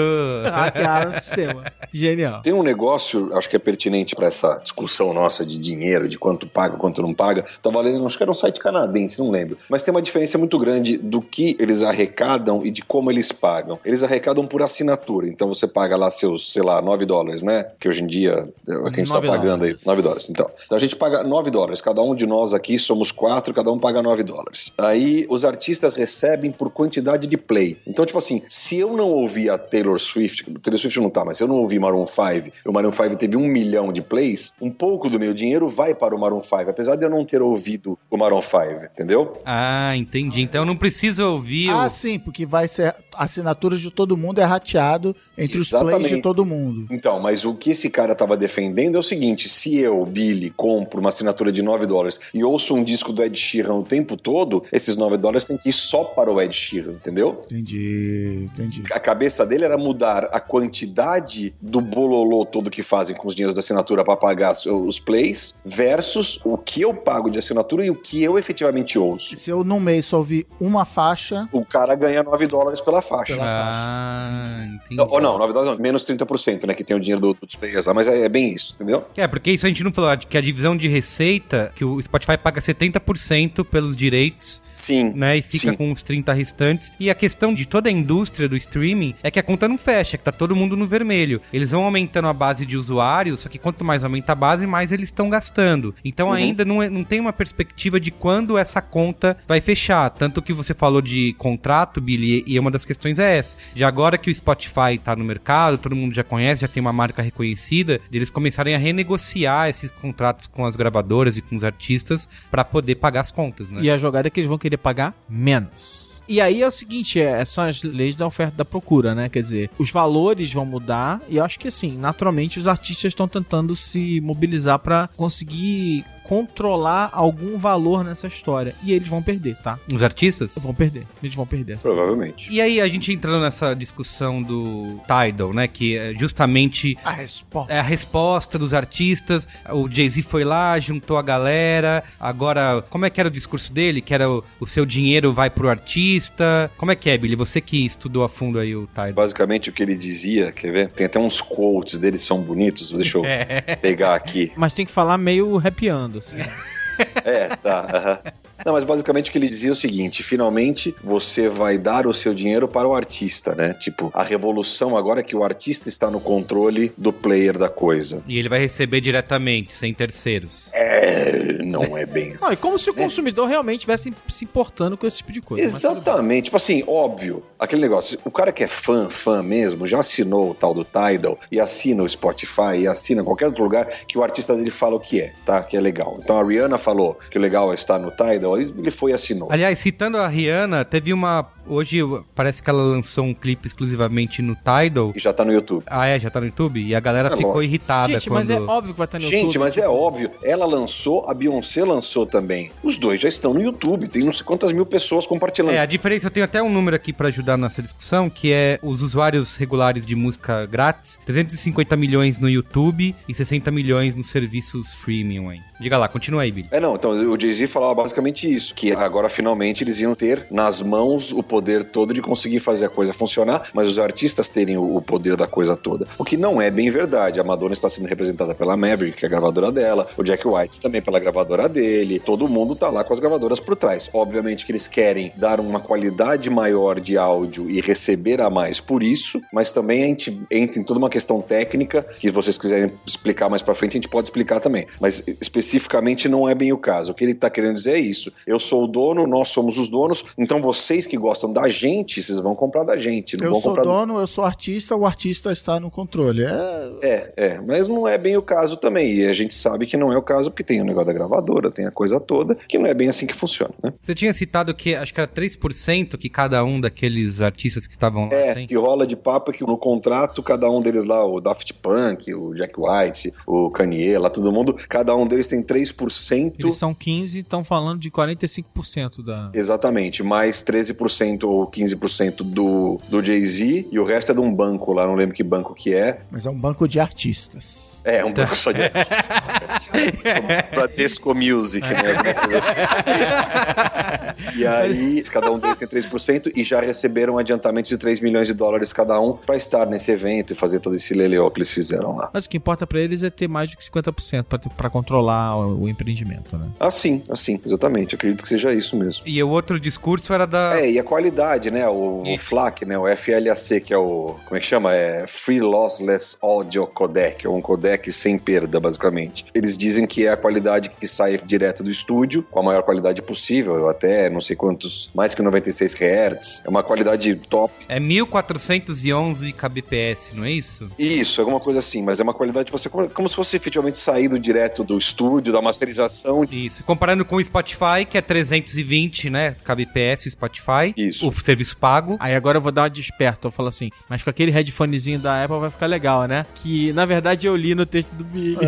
Hackearam o sistema. Genial. Tem um negócio, acho que é pertinente para essa discussão nossa de dinheiro, de quanto paga, quanto não paga. Tava lendo, acho que era um site canadense, não lembro. Mas tem uma diferença muito grande do que eles arrecadam e de como eles pagam. Eles arrecadam por assinatura. Então você paga lá seus, sei lá, 9 dólares, né? Que hoje em dia é o que a gente tá 9 pagando aí. dólares. 9 dólares. Então, então a gente paga 9 dólares. Cada um de nós aqui somos quatro, cada um paga 9 dólares. Aí os artistas recebem por quantidade de play. Então, tipo assim, se eu não ouvir a Taylor Swift, Taylor Swift não tá, mas se eu não ouvir Maroon 5, e o Maroon 5 teve um milhão de plays, um pouco do meu dinheiro vai para o Maroon 5, apesar de eu não ter ouvido o Maroon 5, entendeu? Ah, entendi. Então eu não preciso ouvir Ah, o... sim, porque vai ser. Assinatura de todo mundo é rateado entre os plays Exatamente. de todo mundo. Então, mas o que esse cara tava defendendo é o seguinte: se eu, Billy, compro uma assinatura de 9 dólares e ouço um disco do Ed Sheeran o tempo todo, esses 9 dólares tem que ir só para o Ed Sheeran, entendeu? Entendi, entendi. A cabeça dele era mudar a quantidade do bololô todo que fazem com os dinheiros da assinatura para pagar os- plays versus o que eu pago de assinatura e o que eu efetivamente ouço. Se eu num mês só ouvir uma faixa, O cara ganha 9 dólares pela faixa. Pela Ah, entendi. Ou não, 9 dólares não, menos 30%, né? Que tem o dinheiro do- dos players lá, mas é, é bem isso, entendeu? É, porque isso a gente não falou, que a divisão de receita, que o Spotify paga 70% pelos direitos, Sim. né, e fica Sim. com os 30 restantes. E a questão de toda a indústria do streaming é que a conta não fecha, que tá todo mundo no vermelho. Eles vão aumentando a base de usuários, só que quanto mais aumenta a base, mais eles estão gastando. Então ainda não, é- não tem uma perspectiva de quando essa conta vai fechar. Tanto que você falou de contrato, Billy, e uma das questões é essa. De agora agora que o Spotify tá no mercado, todo mundo já conhece, já tem uma marca reconhecida, eles começarem a renegociar esses contratos com as gravadoras e com os artistas pra poder pagar as contas, né? E a jogada é que eles vão querer pagar menos. E aí é o seguinte, é, são as leis da oferta e da procura, né? Quer dizer, os valores vão mudar e eu acho que assim, naturalmente os artistas estão tentando se mobilizar pra conseguir controlar algum valor nessa história. E eles vão perder, tá? Os artistas? Vão perder. Eles vão perder. Provavelmente. E aí a gente entrando nessa discussão do Tidal, né? Que é justamente A resposta. é a resposta dos artistas. O Jay-Z foi lá, juntou a galera. Agora, como é que era o discurso dele? Que era o, o seu dinheiro vai pro artista. Como é que é, Billy? Você que estudou a fundo aí o Tidal. Basicamente o que ele dizia, quer ver? Tem até uns quotes dele são bonitos, deixa eu pegar aqui. Mas tem que falar meio rapeando, assim. É, tá. aham. Não, mas basicamente o que ele dizia é o seguinte: finalmente você vai dar o seu dinheiro para o artista, né? Tipo, a revolução agora é que o artista está no controle do player da coisa. E ele vai receber diretamente, sem terceiros. É, não é bem Não, e como se o consumidor realmente estivesse se importando com esse tipo de coisa. Exatamente. Tipo assim, óbvio, aquele negócio. O cara que é fã, fã mesmo, já assinou o tal do Tidal e assina o Spotify e assina qualquer outro lugar que o artista dele fala o que é, tá? Que é legal. Então a Rihanna falou que o legal é estar no Tidal, ele foi e assinou. Aliás, citando a Rihanna, teve uma. Hoje parece que ela lançou um clipe exclusivamente no Tidal. E já tá no YouTube. Ah, é? Já tá no YouTube? E a galera É ficou lógico. irritada Gente, quando. mas é óbvio que vai estar no Gente, YouTube. mas é óbvio, ela lançou, a Beyoncé lançou também. Os dois já estão no YouTube, tem não sei quantas mil pessoas compartilhando. É, a diferença, eu tenho até um número aqui pra ajudar nessa discussão, que é os usuários regulares de música grátis, 350 milhões no YouTube e 60 milhões nos serviços freemium aí. Diga lá, continua aí, Billy. É, não, então o Jay-Z falava basicamente isso, que agora finalmente eles iam ter nas mãos o poder todo de conseguir fazer a coisa funcionar, mas os artistas terem o poder da coisa toda. O que não é bem verdade. A Madonna está sendo representada pela Maverick, que é a gravadora dela, o Jack White também pela gravadora dele, todo mundo tá lá com as gravadoras por trás. Obviamente que eles querem dar uma qualidade maior de áudio e receber a mais por isso, mas também a gente entra em toda uma questão técnica que vocês quiserem explicar mais pra frente, a gente pode explicar também. Mas especificamente não é bem o caso. O que ele tá querendo dizer é isso. Eu sou o dono, nós somos os donos, então vocês que gostam da gente, vocês vão comprar da gente, não Eu vão sou comprar do- dono, eu sou artista, o artista está no controle. É, É, é, mas não é bem o caso também. E a gente sabe que não é o caso porque tem o negócio da gravadora, tem a coisa toda, que não é bem assim que funciona, né? Você tinha citado que acho que era 3% que cada um daqueles artistas que estavam lá É, tem. que rola de papo que no contrato, cada um deles lá, o Daft Punk, o Jack White, o Kanye, lá todo mundo, cada um deles tem 3%. Eles são 15 e estão falando de 45% da. Exatamente, mais 13% ou 15% do, do Jay-Z e o resto é de um banco lá, não lembro que banco que é. mas é um banco de artistas. É, um banco só de artistas. Bradesco Music, né? Assim. E aí, cada um deles tem 3% e já receberam um adiantamento de 3 milhões de dólares cada um pra estar nesse evento e fazer todo esse leleó que eles fizeram lá. Mas o que importa pra eles é ter mais que 50% pra, ter- pra controlar o, o empreendimento, né? Assim, assim, exatamente. Acredito que seja isso mesmo. E o outro discurso era da. É, e a qualidade, né? O, o. FLAC, né? O FLAC, que é o. Como é que chama? É Free Lossless Audio Codec, é um codec sem perda, basicamente. Eles dizem que é a qualidade que sai direto do estúdio, com a maior qualidade possível, até não sei quantos, mais que 96 Hz. É uma qualidade top. É 1411 kbps, não é isso? Isso, alguma coisa assim, mas é uma qualidade você como, como se fosse efetivamente saído direto do estúdio, da masterização. Isso. Comparando com o Spotify, que é 320, né? kbps o Spotify. Isso. O serviço pago. Aí agora eu vou dar uma desperta, eu falo assim, mas com aquele headphonezinho da Apple vai ficar legal, né? Que na verdade eu li no texto do Big.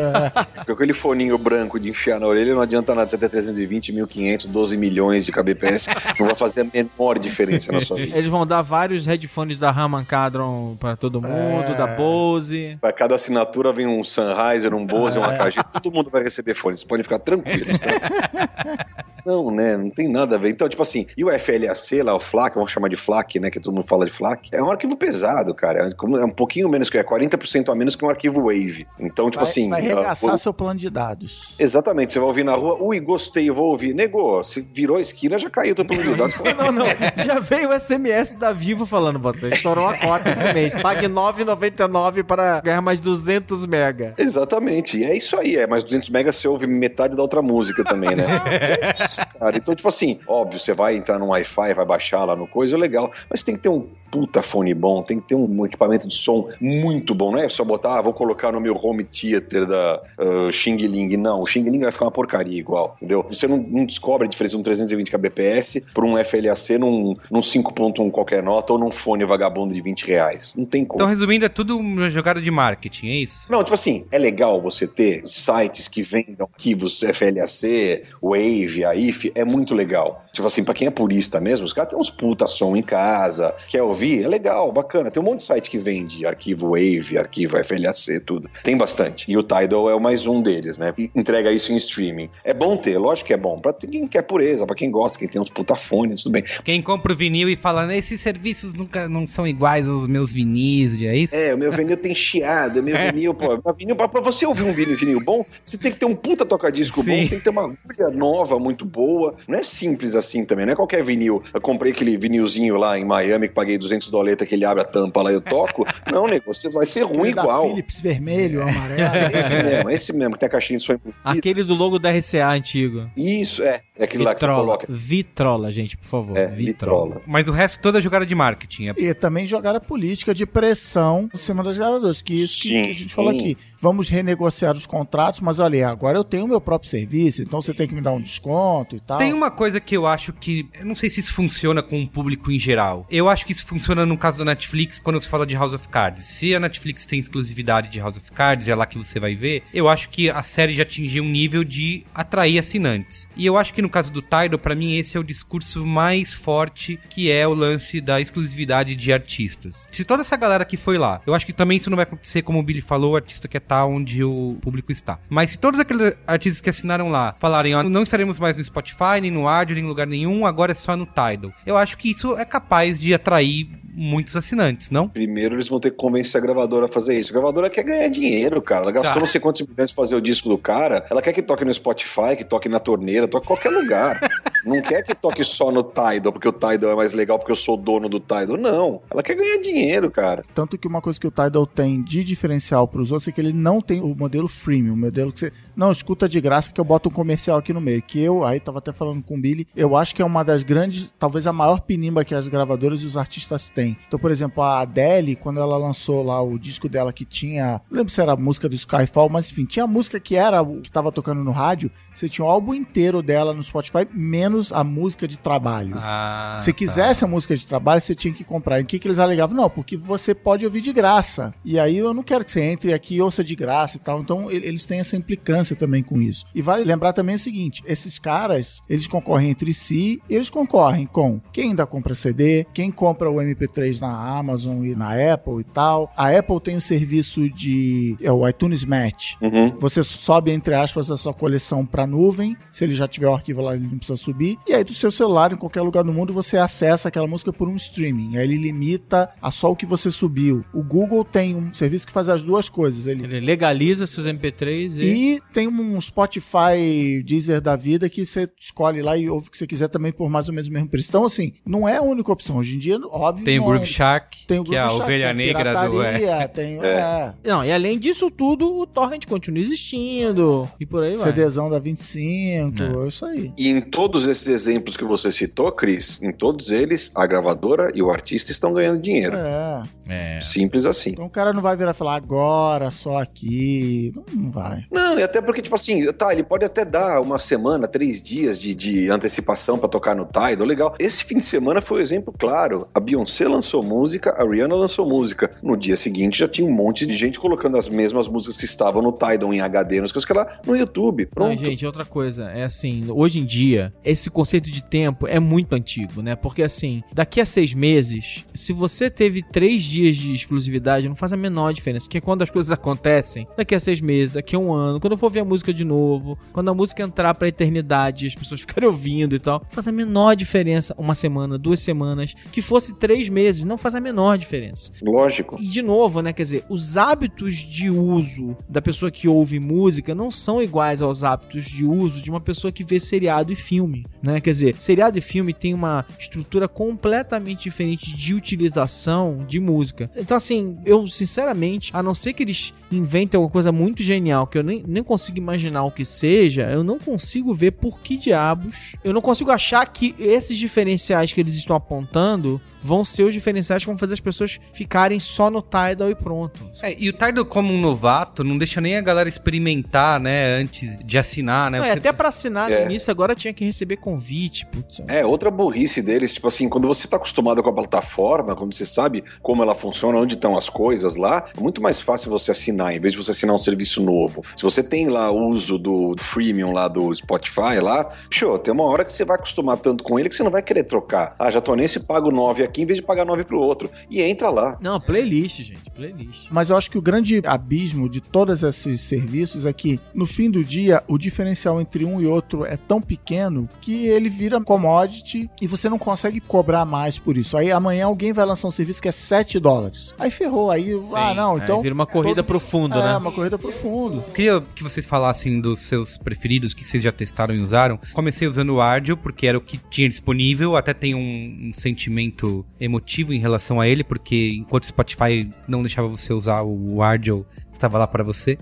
Com aquele foninho branco de enfiar na orelha não adianta nada você ter 320, 1500, 12 milhões de kbps. não vai fazer a menor diferença na sua vida. Eles vão dar vários headphones da Harman Kardon pra todo mundo, É. da Bose. Para cada assinatura vem um Sennheiser, um Bose, um AKG. Todo mundo vai receber fones. Vocês podem ficar tranquilos. Tá? Não, né? Não tem nada a ver. Então, tipo assim, e o FLAC lá, o FLAC, vamos chamar de FLAC, né? Que todo mundo fala de FLAC. É um arquivo pesado, cara. É É um pouquinho menos que é 40% a menos que um arquivo Wave. Então, tipo vai, assim. vai ah, arregaçar o- seu plano de dados. Exatamente, você vai ouvir na rua, ui, gostei, eu vou ouvir. Negou, se virou a esquina, já caiu teu plano de dados. Não, não. Já veio o SMS da Vivo falando, você estourou a cota esse mês. Pague R$ 9,99 para ganhar mais 200 mega. Exatamente, e é isso aí, é mais 200 megas você ouve metade da outra música também, né? É isso, cara. Então, tipo assim, óbvio, você vai entrar no Wi-Fi, vai baixar lá no coisa, legal, mas tem que ter um puta fone bom, tem que ter um equipamento de som muito bom. Não é só botar, ah, vou colocar no meu home theater da uh, Xing Ling. Não, o Xing Ling vai ficar uma porcaria igual, entendeu? Você não, não descobre a diferença de um 320 kbps por um FLAC num, num 5.1 qualquer nota ou num fone vagabundo de 20 reais. Não tem como. Então, resumindo, é tudo uma jogada de marketing, é isso? Não, tipo assim, é legal você ter sites que vendam arquivos FLAC, Wave, a IF, é muito legal. Tipo assim, pra quem é purista mesmo, os caras têm uns puta som em casa, quer ouvir? É legal, bacana. Tem um monte de site que vende arquivo Wave, arquivo FLAC, tudo. Tem bastante. E o Tidal é mais um deles, né? E entrega isso em streaming. É bom ter, lógico que é bom. Pra quem quer pureza, pra quem gosta, quem tem uns puta fones, tudo bem. Quem compra o vinil e fala, esses serviços nunca não são iguais aos meus vinis, é isso? É, o meu vinil tem chiado, o meu vinil, pô, meu vinil, pra, pra você ouvir um vinil, vinil bom, você tem que ter um puta toca-disco bom, Sim. tem que ter uma agulha nova, muito boa. Não é simples assim também, não é qualquer vinil. Eu comprei aquele vinilzinho lá em Miami que paguei 200 doleta que ele abre a tampa lá e eu toco. Não, nego, você vai ser ruim Aquele da igual. Philips vermelho, amarelo. Esse mesmo, esse mesmo, que tem a caixinha de som. Aquele do logo da RCA antigo. Isso, é. É aquele lá que você Vitrola. coloca. Vitrola, gente, por favor. É, vitrola. Mas o resto toda é jogada de marketing. É E também jogaram a política de pressão em cima das gravadoras, que isso que, Sim. que a gente falou aqui. Vamos renegociar os contratos, mas olha, agora eu tenho o meu próprio serviço, então você tem que me dar um desconto e tal. Tem uma coisa que eu acho que. Eu não sei se isso funciona com o público em geral. Eu acho que isso funciona no caso da Netflix quando se fala de House of Cards. Se a Netflix tem exclusividade de House of Cards, é lá que você vai ver. Eu acho que a série já atingiu um nível de atrair assinantes. E eu acho que no caso do Tidal, pra mim, esse é o discurso mais forte que é o lance da exclusividade de artistas. Se toda essa galera que foi lá, eu acho que também isso não vai acontecer como o Billy falou, o artista quer estar onde o público está. Mas se todos aqueles artistas que assinaram lá falarem, ó, não estaremos mais no Spotify, nem no Audio, nem em lugar nenhum, agora é só no Tidal. Eu acho que isso é capaz de atrair muitos assinantes, não? Primeiro eles vão ter que convencer a gravadora a fazer isso. A gravadora quer ganhar dinheiro, cara. Ela gastou Tá. não sei quantos milhões pra fazer o disco do cara. Ela quer que toque no Spotify, que toque na torneira, toque em qualquer lugar. não quer que toque só no Tidal, porque o Tidal é mais legal, porque eu sou dono do Tidal. Não. Ela quer ganhar dinheiro, cara. Tanto que uma coisa que o Tidal tem de diferencial para os outros é que ele não tem o modelo freemium, o modelo que você não escuta de graça que eu boto um comercial aqui no meio. Que eu, aí tava até falando com o Billy, eu acho que é uma das grandes, talvez a maior pinimba que as gravadoras e os artistas têm. Então, por exemplo, a Adele, quando ela lançou lá o disco dela que tinha, não lembro se era a música do Skyfall, mas enfim, tinha a música que era o que tava tocando no rádio, você tinha o álbum inteiro dela no Spotify, menos a música de trabalho. Ah, Se quisesse a música de trabalho, você tinha que comprar. E o que, que eles alegavam? Não, porque você pode ouvir de graça. E aí eu não quero que você entre aqui e ouça de graça e tal. Então eles têm essa implicância também com isso. E vale lembrar também o seguinte: esses caras, eles concorrem entre si, e eles concorrem com quem ainda compra CD, quem compra o MP3 na Amazon e na Apple e tal. A Apple tem o serviço de. É o iTunes Match. Uhum. Você sobe, entre aspas, a sua coleção pra nuvem. Se ele já tiver o arquivo lá, ele não precisa subir. E aí, do seu celular, em qualquer lugar do mundo, você acessa aquela música por um streaming. Aí ele limita a só o que você subiu. O Google tem um serviço que faz as duas coisas. Ele Ele legaliza seus MP3 e. e tem um Spotify Deezer da vida que você escolhe lá e ouve o que você quiser também por mais ou menos o mesmo preço. Então, assim, não é a única opção. Hoje em dia, óbvio. Tem não Groove Shark, tem o que é a Groove Shark, ovelha tem negra do... É. Tem, é. Não, e além disso tudo, o Torrent continua existindo. E por aí vai. CDzão da 25, é isso aí. E em todos esses exemplos que você citou, Cris, em todos eles, a gravadora e o artista estão ganhando dinheiro. É. É. Simples assim. Então o cara não vai virar e falar agora, só aqui. Não, não vai. Não, e até porque, tipo assim, tá, ele pode até dar uma semana, três dias de, de antecipação pra tocar no Tidal, legal. Esse fim de semana foi um exemplo claro. A Beyoncé lançou música, a Rihanna lançou música. No dia seguinte já tinha um monte de gente colocando as mesmas músicas que estavam no Tidal em HD, nos coisas que lá, no YouTube. Não, Pronto. gente, outra coisa, é assim, hoje em dia, esse conceito de tempo é muito antigo, né? Porque assim, daqui a seis meses, se você teve três dias de exclusividade, não faz a menor diferença. Porque quando as coisas acontecem, daqui a seis meses, daqui a um ano, quando eu for ouvir a música de novo, quando a música entrar pra eternidade, as pessoas ficarem ouvindo e tal, faz a menor diferença uma semana, duas semanas, que fosse três meses, não faz a menor diferença. Lógico. E de novo, né? Quer dizer, os hábitos de uso da pessoa que ouve música não são iguais aos hábitos de uso de uma pessoa que vê seriado e filme. né? Quer dizer, seriado e filme tem uma estrutura completamente diferente de utilização de música. Então, assim, eu sinceramente, a não ser que eles inventem alguma coisa muito genial que eu nem, nem consigo imaginar o que seja, eu não consigo ver por que diabos. Eu não consigo achar que esses diferenciais que eles estão apontando vão ser os diferenciais que vão fazer as pessoas ficarem só no Tidal e pronto. É, e o Tidal como um novato não deixa nem a galera experimentar, né, antes de assinar, né? Não, é, Você- até pra assinar É. no início agora tinha que receber convite, putz. É, outra burrice deles, tipo assim, quando você tá acostumado com a plataforma, quando você sabe como ela funciona, onde estão as coisas lá, é muito mais fácil você assinar, em vez de você assinar um serviço novo. Se você tem lá o uso do freemium lá do Spotify lá, show, tem uma hora que você vai acostumar tanto com ele que você não vai querer trocar. Ah, já tô nesse, pago 9 aqui em vez de pagar 9 pro outro. E entra lá. Não, playlist, gente, playlist. Mas eu acho que o grande abismo de todos esses serviços é que, no fim do dia, o diferencial entre um e outro é tão pequeno que ele vira commodity e você não consegue cobrar mais por isso. Aí amanhã alguém vai lançar um serviço que é 7 dólares. Aí ferrou, aí, ah, não, Aí então. vira uma corrida todo- pro fundo, é, né? uma corrida pro fundo. Queria que vocês falassem dos seus preferidos, que vocês já testaram e usaram. Comecei usando o Ardio, porque era o que tinha disponível. Até tem um, um sentimento emotivo em relação a ele, porque enquanto o Spotify não deixava você usar o Ardio, estava lá para você.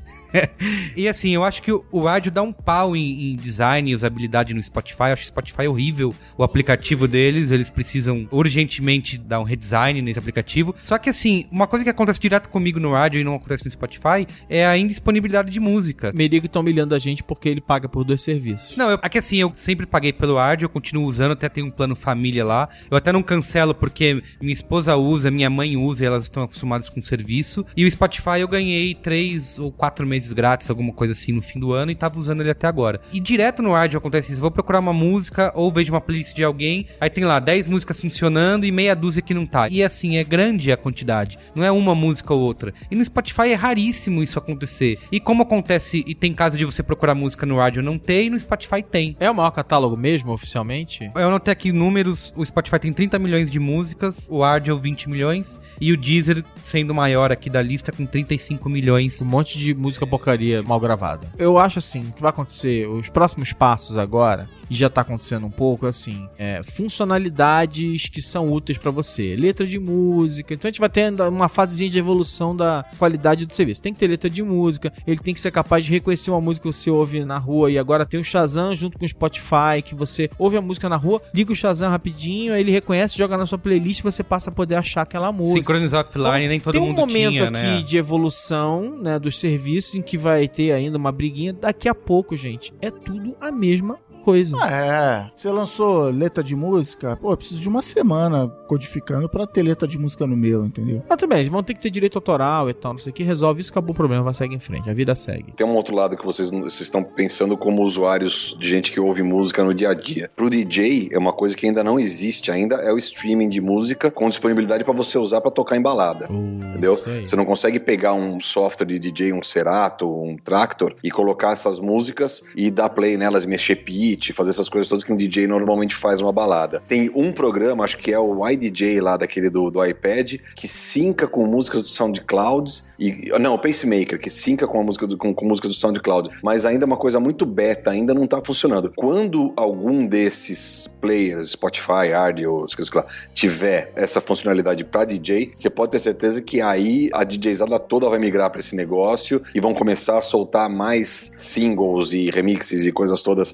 e assim, eu acho que o, o Ardio dá um pau em, em design e usabilidade no Spotify. Eu acho o Spotify horrível. O aplicativo deles, eles precisam urgentemente dar um redesign nesse aplicativo. Só que assim, uma coisa que acontece direto comigo no Ardio e não acontece no Spotify é a indisponibilidade de música. Merigo tá humilhando a gente porque ele paga por dois serviços. Não, eu, é que assim, eu sempre paguei pelo Ard, eu continuo usando, até tenho um plano família lá. Eu até não cancelo porque minha esposa usa, minha mãe usa e elas estão acostumadas com o serviço. E o Spotify eu ganhei três ou quatro meses grátis, alguma coisa assim, no fim do ano e tava usando ele até agora. E direto no Ard acontece isso, vou procurar uma música ou vejo uma playlist de alguém, aí tem lá 10 músicas funcionando e meia dúzia que não tá. E assim, é grande a quantidade, não é uma música ou outra. E no Spotify é raríssimo isso acontecer. E como acontece, e tem caso de você procurar música no rádio não tem, e no Spotify tem. É o maior catálogo mesmo, oficialmente? Eu anotei aqui números, o Spotify tem 30 milhões de músicas, o Audio 20 milhões, e o Deezer, sendo o maior aqui da lista, com 35 milhões. Um monte de música porcaria mal gravada. Eu acho assim, o que vai acontecer, os próximos passos agora, e já tá acontecendo um pouco, assim, é, funcionalidades que são úteis pra você. Letra de música. Então a gente vai tendo uma fasezinha de evolução da qualidade do serviço. Tem que ter letra de música, ele tem que ser capaz de reconhecer uma música que você ouve na rua e agora tem o Shazam junto com o Spotify, que você ouve a música na rua, liga o Shazam rapidinho, aí ele reconhece, joga na sua playlist e você passa a poder achar aquela música. Sincronizar offline, nem todo Tem um mundo momento tinha, aqui né? de evolução, né, dos serviços em que vai ter ainda uma briguinha. Daqui a pouco, gente, é tudo a mesma coisa. É, você lançou letra de música, pô, eu preciso de uma semana codificando pra ter letra de música no meu, entendeu? Mas tudo bem, eles vão ter que ter direito autoral e tal, não sei o que. Resolve isso, acabou o problema, vai seguir em frente, a vida segue. Tem um outro lado que vocês, vocês estão pensando como usuários de gente que ouve música no dia a dia. Pro DJ, é uma coisa que ainda não existe ainda, é o streaming de música com disponibilidade pra você usar pra tocar em balada. Entendeu? isso aí. Você não consegue pegar um software de DJ, um Serato, um Tractor e colocar essas músicas e dar play nelas, mexer pitch, fazer essas coisas todas que um DJ normalmente faz numa balada. Tem um programa, acho que é o iDJ lá daquele do, do iPad, que sinca com músicas do SoundCloud e não, o Pacemaker, que sinca com a música do, com, com música do SoundCloud, mas ainda é uma coisa muito beta, ainda não tá funcionando. Quando algum desses players, Spotify, Ardio, lá, tiver essa funcionalidade pra DJ, você pode ter certeza que aí a DJzada toda vai migrar pra esse negócio e vão começar a soltar mais singles e remixes e coisas todas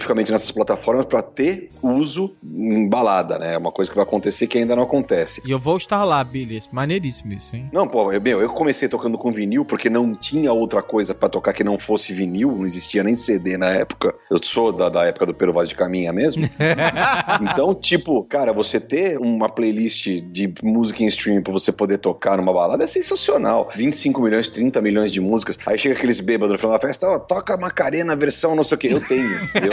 especificamente nessas plataformas pra ter uso em balada, né? É uma coisa que vai acontecer que ainda não acontece. E eu vou estar lá, Billy. Maneiríssimo isso, hein? Não, pô, eu, meu, eu comecei tocando com vinil porque não tinha outra coisa pra tocar que não fosse vinil, não existia nem CD na época. Eu sou da, da época do Pero Vaz de Caminha mesmo. então, tipo, cara, você ter uma playlist de música em streaming pra você poder tocar numa balada é sensacional. 25 milhões, 30 milhões de músicas. Aí chega aqueles bêbados no final da festa, ó, toca Macarena versão não sei o que. Eu tenho, entendeu?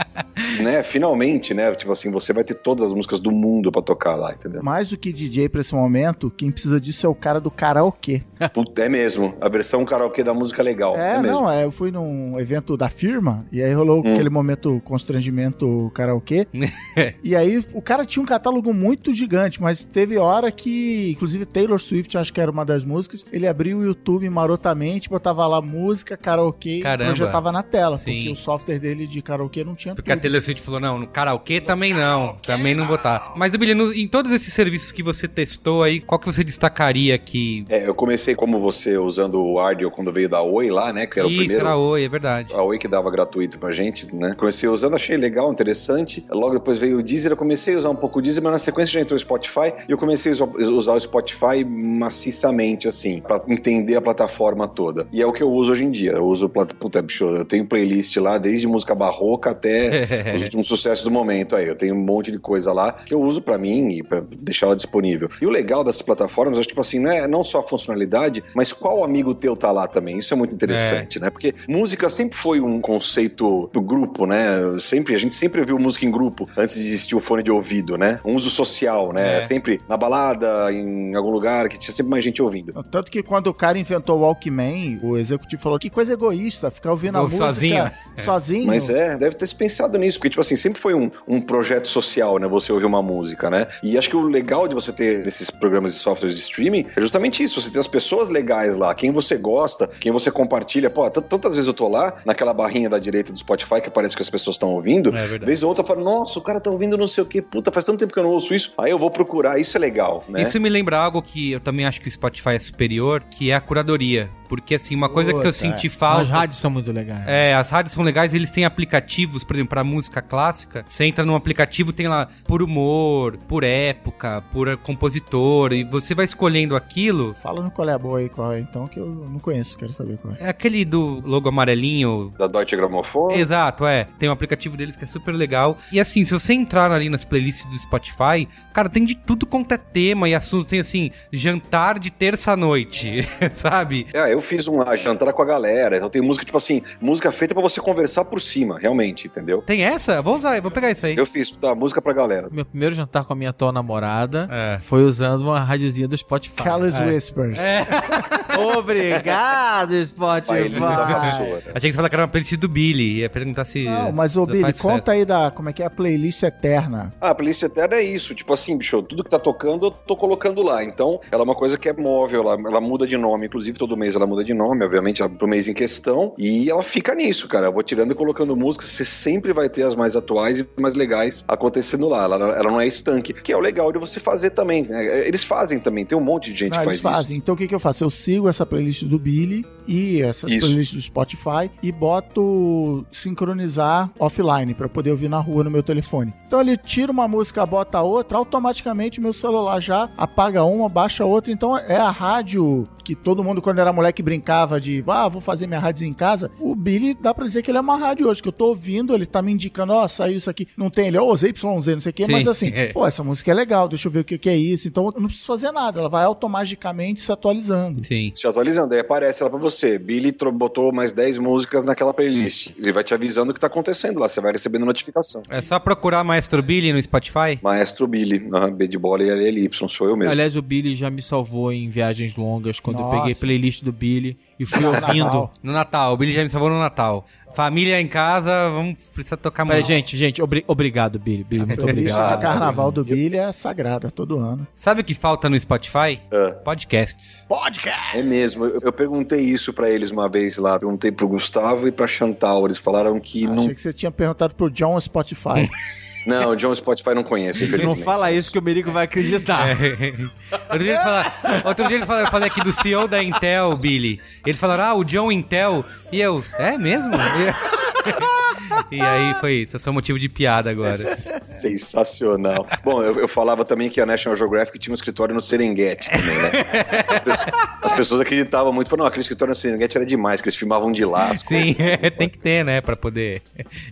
né, finalmente, né? Tipo assim, você vai ter todas as músicas do mundo pra tocar lá, entendeu? Mais do que DJ pra esse momento, quem precisa disso é o cara do karaokê. Puta, é mesmo. A versão karaokê da música é legal. É, É, mesmo. não, é, eu fui num evento da firma e aí rolou Hum. aquele momento constrangimento karaokê. e aí o cara tinha um catálogo muito gigante, mas teve hora que, inclusive Taylor Swift, acho que era uma das músicas, ele abriu o YouTube marotamente, botava lá música, karaokê, Caramba. e projetava na tela, Sim. porque o software dele de karaokê não tinha Porque tudo. Taylor Swift falou, não, no karaokê também não, também não vou estar. Mas, Billy, no- em todos esses serviços que você testou aí, qual que você destacaria que... É, eu comecei como você usando o Ardio quando veio da Oi lá, né? Que era o Isso, primeiro. era oi, é verdade. A Oi que dava gratuito pra gente, né? Comecei usando, achei legal, interessante. Logo depois veio o Deezer, eu comecei a usar um pouco o Deezer, mas na sequência já entrou o Spotify e eu comecei a usa- usar o Spotify maciçamente, assim, pra entender a plataforma toda. E é o que eu uso hoje em dia. Eu uso, plata- puta, bicho, eu tenho playlist lá desde música barroca até os últimos sucessos do momento aí. Eu tenho um monte de coisa lá que eu uso pra mim e pra deixar ela disponível. E o legal dessas plataformas, acho, tipo assim, não é não só a funcionalidade, mas qual amigo teu tá lá também. Isso é muito interessante, né? Porque música sempre foi um conceito do grupo, né? Sempre, a gente sempre viu música em grupo antes de existir o fone de ouvido, né? Um uso social, né? É. Sempre na balada, em algum lugar, que tinha sempre mais gente ouvindo. Tanto que quando o cara inventou o Walkman, o executivo falou: que coisa egoísta, ficar ouvindo a música sozinho. sozinho. Mas é, deve ter se pensado nisso, porque, tipo assim, sempre foi um, um projeto social, né? Você ouvir uma música, né? E acho que o legal de você ter esses programas de softwares de streaming é justamente isso. Você tem as pessoas legais lá, quem você gosta, quem você compartilha. Pô, tantas vezes eu tô lá, naquela barrinha da direita do Spotify que aparece que as pessoas estão ouvindo. É. Vez ou outra eu falo, nossa, o cara tá ouvindo não sei o quê. Puta, faz tanto tempo que eu não ouço isso. Aí eu vou procurar, isso é legal, né? Isso me lembra algo que eu também acho que o Spotify é superior, que é a curadoria. Porque, assim, uma coisa que eu Puta, senti As falta... rádios são muito legais. É, as rádios são legais, eles têm aplicativos, por exemplo, pra música clássica. Você entra num aplicativo, tem lá por humor, por época, por compositor, e você vai escolhendo aquilo. Fala no qual é a boa aí, qual é, então, que eu não conheço, quero saber qual é. É aquele do logo amarelinho. Da Deutsche Grammophon. Exato, é. Tem um aplicativo deles que é super legal. E assim, se você entrar ali nas playlists do Spotify, cara, tem de tudo quanto é tema e assunto. Tem assim, jantar de terça-noite, sabe? É, eu fiz um lá, jantar com a galera. Então tem música, tipo assim, música feita pra você conversar por cima, realmente, entendeu? Tem essa? Vou usar, vou pegar isso aí. Eu fiz, tá, música pra galera. Meu primeiro jantar com a minha atual namorada É. foi usando uma radiozinha do Spotify. Carlos É. Whispers. Obrigado, Spotify. Achei que você falou que era uma playlist do Billy. Ia perguntar se. Não, mas ô Billy, conta festa. aí da como é que é a playlist eterna. Ah, a playlist eterna é isso. Tipo assim, bicho, tudo que tá tocando, eu tô colocando lá. Então, ela é uma coisa que é móvel, ela, ela muda de nome. Inclusive, todo mês ela muda de nome, obviamente, pro mês em questão. E ela fica nisso, cara. Eu vou tirando e colocando músicas. Você sempre vai ter as mais atuais e mais legais acontecendo lá. Ela, ela não é estanque, que é o legal de você fazer também. né? Eles fazem também, tem um monte de gente Não, que eles faz fazem. Então o que, que eu faço? Eu sigo essa playlist do Billy e essas Isso. playlists do Spotify e boto sincronizar offline pra eu poder ouvir na rua no meu telefone. Então ele tira uma música, bota outra, automaticamente o meu celular já apaga uma, baixa outra. Então é a rádio que todo mundo, quando era moleque, brincava de ah, vou fazer minha rádio em casa. O Billy dá pra dizer que ele é uma rádio hoje, que eu tô ouvindo, ele tá me indicando, ó, saiu isso aqui. Não tem ele, ó, ZYZ, não sei o quê, Sim, mas assim, é. pô, essa música é legal, deixa eu ver o que, que é isso. Então eu não preciso fazer nada, ela vai automaticamente se atualizando. Sim. Se atualizando, aí aparece lá pra você. Billy botou mais 10 músicas naquela playlist. Ele vai te avisando o que tá acontecendo lá. Você vai recebendo notificação. É só procurar Maestro Billy no Spotify? Maestro Billy, aham, B de bola e LY, sou eu mesmo. Aliás, o Billy já me salvou em viagens longas quando eu Nossa. peguei playlist do Billy e fui ouvindo. No Natal. O Billy já me salvou no Natal. Família em casa, vamos precisar tocar muito. gente, gente, obri- obrigado, Billy. Billy, muito playlist obrigado. de carnaval do Billy é sagrada todo ano. Sabe o que falta no Spotify? Ah. Podcasts. Podcast! É mesmo, eu, eu perguntei isso pra eles uma vez lá, perguntei pro Gustavo e pra Chantal, eles falaram que Achei não... que você tinha perguntado pro John Spotify. Não, o John Spotify não conhece, não fala isso que o Merico vai acreditar. Outro dia eles falaram, outro dia eles falaram, eu falei aqui do CEO da Intel, Billy. Eles falaram, ah, o John Intel. E eu, é mesmo? E, e aí foi isso, eu sou motivo de piada agora. Sensacional. Bom, eu, eu falava também que a National Geographic tinha um escritório no Serengeti também, né? As pessoas, as pessoas acreditavam muito, falaram, não, aquele escritório no Serengeti era demais, que eles filmavam de lá. Sim, coisas. tem que ter, né, pra poder.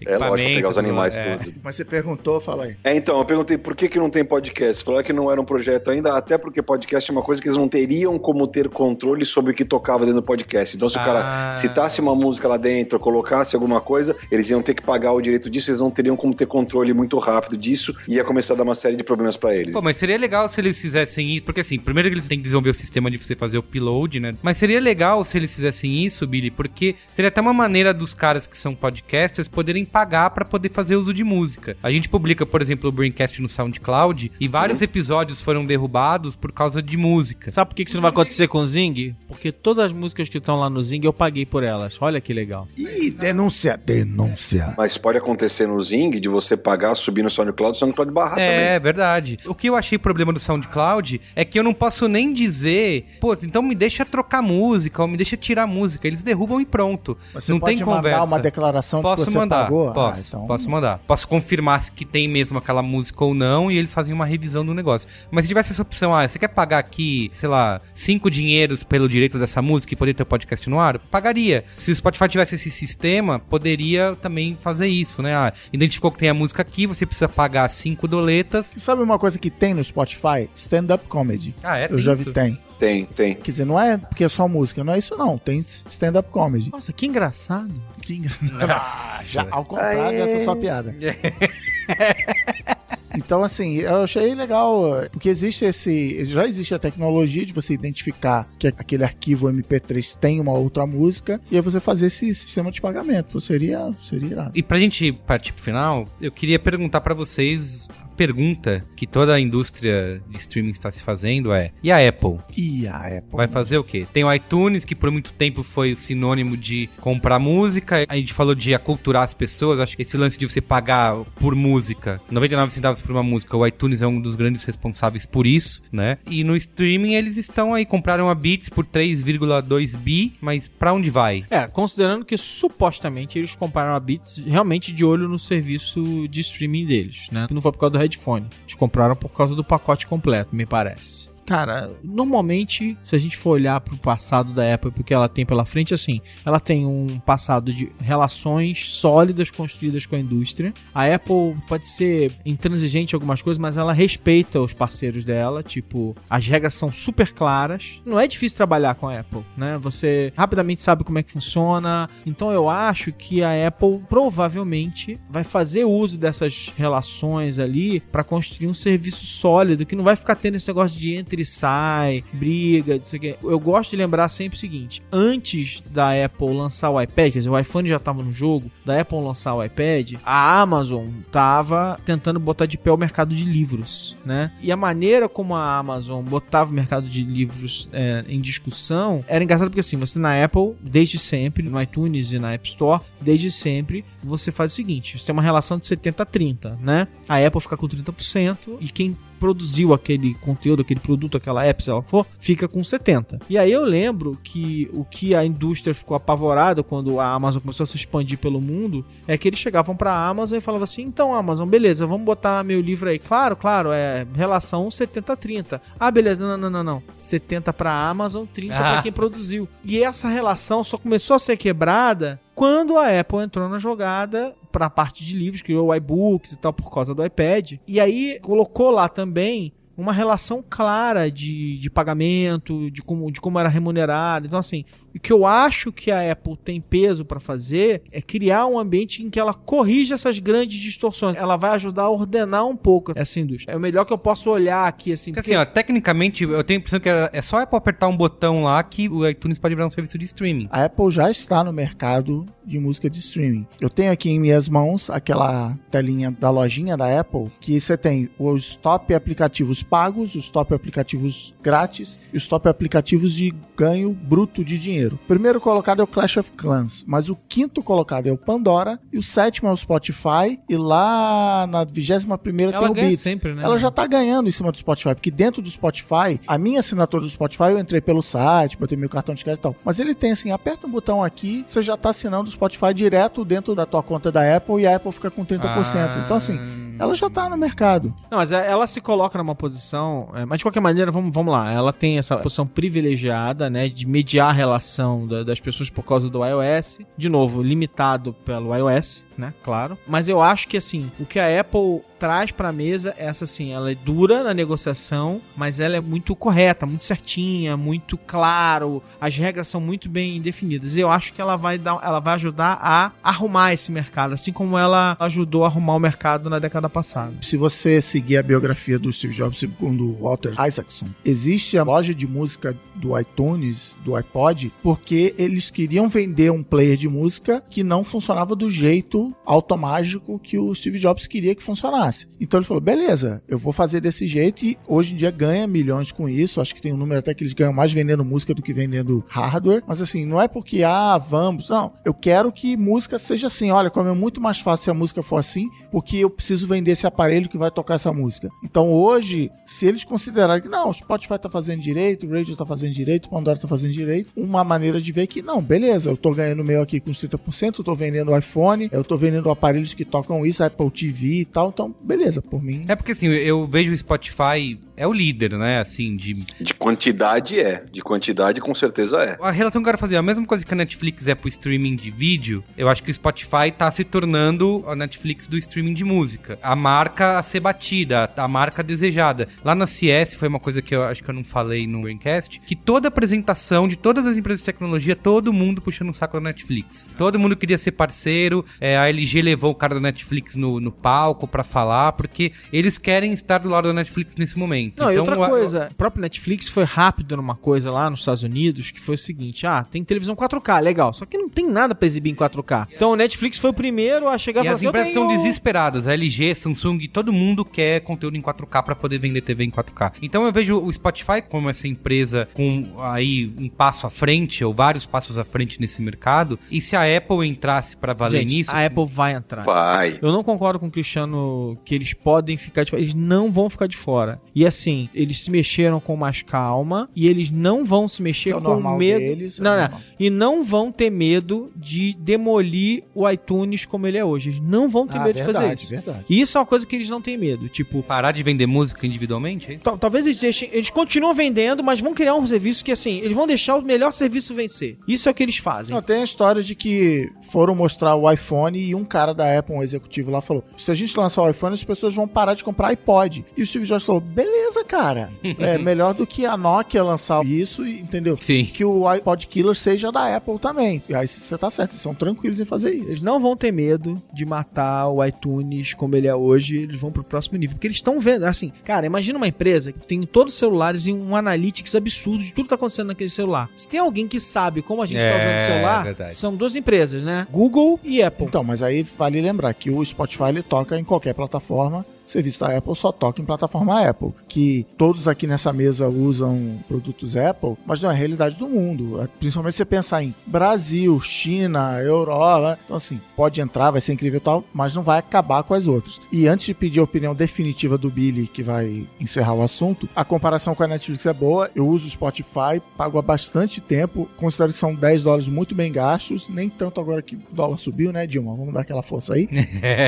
É lógico, pra pegar os animais é. todos. Mas você perguntou, fala aí. É, então, eu perguntei por que, que não tem podcast. Falaram que não era um projeto ainda, até porque podcast é uma coisa que eles não teriam como ter controle sobre o que tocava dentro do podcast. Então, se o Ah. cara citasse uma música lá dentro, colocasse alguma coisa, eles iam ter que pagar o direito disso, eles não teriam como ter controle muito rápido disso, e ia começar a dar uma série de problemas pra eles. Pô, mas seria legal se eles fizessem isso, porque assim, primeiro que eles têm que desenvolver o sistema de você fazer o upload, né? Mas seria legal se eles fizessem isso, Billy, porque seria até uma maneira dos caras que são podcasters poderem pagar pra poder fazer uso de música. A gente publica, por exemplo, o Braincast no SoundCloud e vários episódios foram derrubados por causa de música. Sabe por que que isso não vai acontecer com o Zing? Porque todas as músicas que estão lá no Zing eu paguei por elas. Olha que legal. Ih, denúncia, denúncia. Mas pode acontecer no Zing de você pagar, subir no SoundCloud, o SoundCloud barrar É, também. verdade. O que eu achei problema do SoundCloud é que eu não posso nem dizer, pô, então me deixa trocar música ou me deixa tirar música. Eles derrubam e pronto. Você não pode tem mandar conversa. uma declaração de Posso que você mandar, pagou? posso, Ah, então- posso mandar. Posso confirmar se que tem mesmo aquela música ou não e eles fazem uma revisão do negócio. Mas se tivesse essa opção, ah, você quer pagar aqui, sei lá, cinco dinheiros pelo direito dessa música e poder ter o podcast no ar? Pagaria. Se o Spotify tivesse esse sistema, poderia também fazer isso, né? Ah, identificou que tem a música aqui, você precisa pagar cinco doletas. E sabe uma coisa que tem no Spotify? Stand-up comedy. Ah, é? Eu Tem já isso? vi, tem. Tem, tem. Quer dizer, não é porque é só música, não é isso não. Tem stand-up comedy. Nossa, que engraçado. Que engra- Ah, já, ao contrário, essa é só piada. Então, assim, eu achei legal, porque existe esse. Já existe a tecnologia de você identificar que aquele arquivo MP3 tem uma outra música e aí você fazer esse sistema de pagamento. Seria, seria irado. E pra gente partir pro final, eu queria perguntar pra vocês pergunta que toda a indústria de streaming está se fazendo é: e a Apple? E a Apple. Vai fazer o quê? Tem o iTunes, que por muito tempo foi o sinônimo de comprar música. A gente falou de aculturar as pessoas. Acho que esse lance de você pagar por música, 99 centavos por uma música, o iTunes é um dos grandes responsáveis por isso, né? E no streaming eles estão aí, compraram a Beats por 3,2 bi, mas pra onde vai? É, considerando que supostamente eles compraram a Beats realmente de olho no serviço de streaming deles, né? Não foi por causa do headphone. Eles compraram por causa do pacote completo, me parece. Cara, normalmente, se a gente for olhar pro passado da Apple, porque ela tem pela frente, assim, ela tem um passado de relações sólidas construídas com a indústria. A Apple pode ser intransigente em algumas coisas, mas ela respeita os parceiros dela, tipo, as regras são super claras. Não é difícil trabalhar com a Apple, né? Você rapidamente sabe como é que funciona. Então eu acho que a Apple provavelmente vai fazer uso dessas relações ali para construir um serviço sólido que não vai ficar tendo esse negócio de entra e sai, briga, não sei o quê. Eu gosto de lembrar sempre o seguinte: antes da Apple lançar o iPad, quer dizer, o iPhone já estava no jogo, da Apple lançar o iPad, a Amazon tava tentando botar de pé o mercado de livros, né? E a maneira como a Amazon botava o mercado de livros é, em discussão era engraçado porque assim, você na Apple, desde sempre, no iTunes e na App Store, desde sempre, você faz o seguinte: você tem uma relação de 70 a 30, né? A Apple fica com 30% e quem produziu aquele conteúdo, aquele produto, aquela app, se ela for, fica com 70. E aí eu lembro que o que a indústria ficou apavorada quando a Amazon começou a se expandir pelo mundo é que eles chegavam para a Amazon e falavam assim: "Então, Amazon, beleza, vamos botar meu livro aí". Claro, claro, é relação 70 30. Ah, beleza, não, não, não, não. 70 para a Amazon, 30 para Ah. quem produziu. E essa relação só começou a ser quebrada quando a Apple entrou na jogada para a parte de livros, criou iBooks e tal por causa do iPad. E aí colocou lá também uma relação clara de, de pagamento, de como, de como era remunerado. Então, assim, o que eu acho que a Apple tem peso para fazer é criar um ambiente em que ela corrija essas grandes distorções. Ela vai ajudar a ordenar um pouco essa indústria. É o melhor que eu posso olhar aqui, assim. Porque assim, ó, tecnicamente, eu tenho a impressão que é só a Apple apertar um botão lá que o iTunes pode virar um serviço de streaming. A Apple já está no mercado de música de streaming. Eu tenho aqui em minhas mãos aquela telinha da lojinha da Apple, que você tem os top aplicativos pagos, os top aplicativos grátis e os top aplicativos de ganho bruto de dinheiro. O primeiro colocado é o Clash of Clans, mas o quinto colocado é o Pandora e o sétimo é o Spotify e lá na 21 primeira Ela tem o ganha Beats. sempre, né? Ela já tá ganhando em cima do Spotify, porque dentro do Spotify, a minha assinatura do Spotify, eu entrei pelo site, botei meu cartão de crédito e tal. Mas ele tem assim, aperta um botão aqui, você já tá assinando o Spotify direto dentro da tua conta da Apple e a Apple fica com 30%. Então assim, ela já tá no mercado. Não, mas é- ela se coloca numa posição. É, mas de qualquer maneira, vamos, vamos lá. Ela tem essa posição privilegiada, né? De mediar a relação da- das pessoas por causa do iOS. De novo, limitado pelo iOS, né? Claro. Mas eu acho que assim, o que a Apple traz pra mesa é essa assim, ela é dura na negociação, mas ela é muito correta, muito certinha, muito claro. As regras são muito bem definidas. Eu acho que ela vai dar, ela vai ajudar a arrumar esse mercado, assim como ela ajudou a arrumar o mercado na década passada. Se você seguir a biografia do Steve Jobs segundo Walter Isaacson, existe a loja de música do iTunes, do iPod, porque eles queriam vender um player de música que não funcionava do jeito automático que o Steve Jobs queria que funcionasse. Então ele falou: beleza, eu vou fazer desse jeito e hoje em dia ganha milhões com isso. Acho que tem um número até que eles ganham mais vendendo música do que vendendo hardware. Mas assim, não é porque, ah, vamos. Não, eu quero que música seja assim. Olha, como é muito mais fácil se a música for assim, porque eu preciso vender esse aparelho que vai tocar essa música. Então hoje, se eles considerarem que não, o Spotify tá fazendo direito, o Radio tá fazendo direito, o Pandora tá fazendo direito, uma maneira de ver que não, beleza, eu tô ganhando meu aqui com 30%, eu tô vendendo o iPhone, eu tô vendendo aparelhos que tocam isso, Apple TV e tal, então beleza, por mim. É porque assim, eu vejo o Spotify é o líder, né? Assim, de. De quantidade é. De quantidade com certeza é. A relação que eu quero fazer, a mesma coisa que a Netflix é pro streaming de vídeo, eu acho que o Spotify tá se tornando a Netflix do streaming de música. A marca a ser batida, a marca desejada. Lá na CS foi uma coisa que eu acho que eu não falei no Braincast, que toda apresentação de todas as empresas de tecnologia, todo mundo puxando o saco da Netflix. Todo mundo queria ser parceiro, é, a LG levou o cara da Netflix no, no palco para falar, porque eles querem estar do lado da Netflix nesse momento. Não, e Então, outra a- coisa, o próprio Netflix foi rápido numa coisa lá nos Estados Unidos, que foi o seguinte: ah, tem televisão 4K, legal. Só que não tem nada pra exibir em 4K. Então o Netflix foi o primeiro a chegar E as assim, "Eu empresas estão tenho-" desesperadas. A LG, Samsung, todo mundo quer conteúdo em 4K para poder vender TV em 4K. Então eu vejo o Spotify como essa empresa com aí um passo à frente, ou vários passos à frente nesse mercado. E se a Apple entrasse para valer Gente, nisso. a Apple vai entrar. Vai. Eu não concordo com o Cristiano que eles podem ficar de fora. Eles não vão ficar de fora. E assim, eles se mexeram com mais calma e eles não vão se mexer Que é o com medo. deles, é não, o não. E não vão ter medo de demolir o iTunes como ele é hoje. Eles não vão ter Ah, medo de fazer verdade, isso. verdade. E isso é uma coisa que eles não têm medo. Tipo, Parar de vender música individualmente? É talvez eles deixem. Eles continuam vendendo, mas vão criar um serviço que, assim, eles vão deixar o melhor serviço vencer. Isso é o que eles fazem. Não, tem a história de que foram mostrar o iPhone e um cara da Apple, um executivo lá, falou: se a gente lançar o iPhone, as pessoas vão parar de comprar iPod. E o Steve Jobs falou: beleza, cara. É melhor do que a Nokia lançar isso, e- entendeu? Sim. Que o iPod Killer seja da Apple também. E aí você tá certo, eles são tranquilos em fazer Eles isso. não vão ter medo de matar o iTunes como ele é hoje, eles vão pro próximo nível. Porque eles estão vendo, assim, cara, imagina uma empresa que tem todos os celulares e um analytics absurdo de tudo que tá acontecendo naquele celular. Se tem alguém que sabe como a gente tá É, usando o celular, verdade. são duas empresas, né? Google e Apple. Então, mas aí vale lembrar que o Spotify ele toca em qualquer plataforma. Serviço da Apple só toca em plataforma Apple. Que todos aqui nessa mesa usam produtos Apple, mas não é a realidade do mundo. Principalmente se você pensar em Brasil, China, Europa. Então, assim, pode entrar, vai ser incrível e tal, mas não vai acabar com as outras. E antes de pedir a opinião definitiva do Billy, que vai encerrar o assunto, a comparação com a Netflix é boa. Eu uso o Spotify, pago há bastante tempo. Considero que são 10 dólares muito bem gastos. Nem tanto agora que o dólar subiu, né, Dilma? Vamos dar aquela força aí.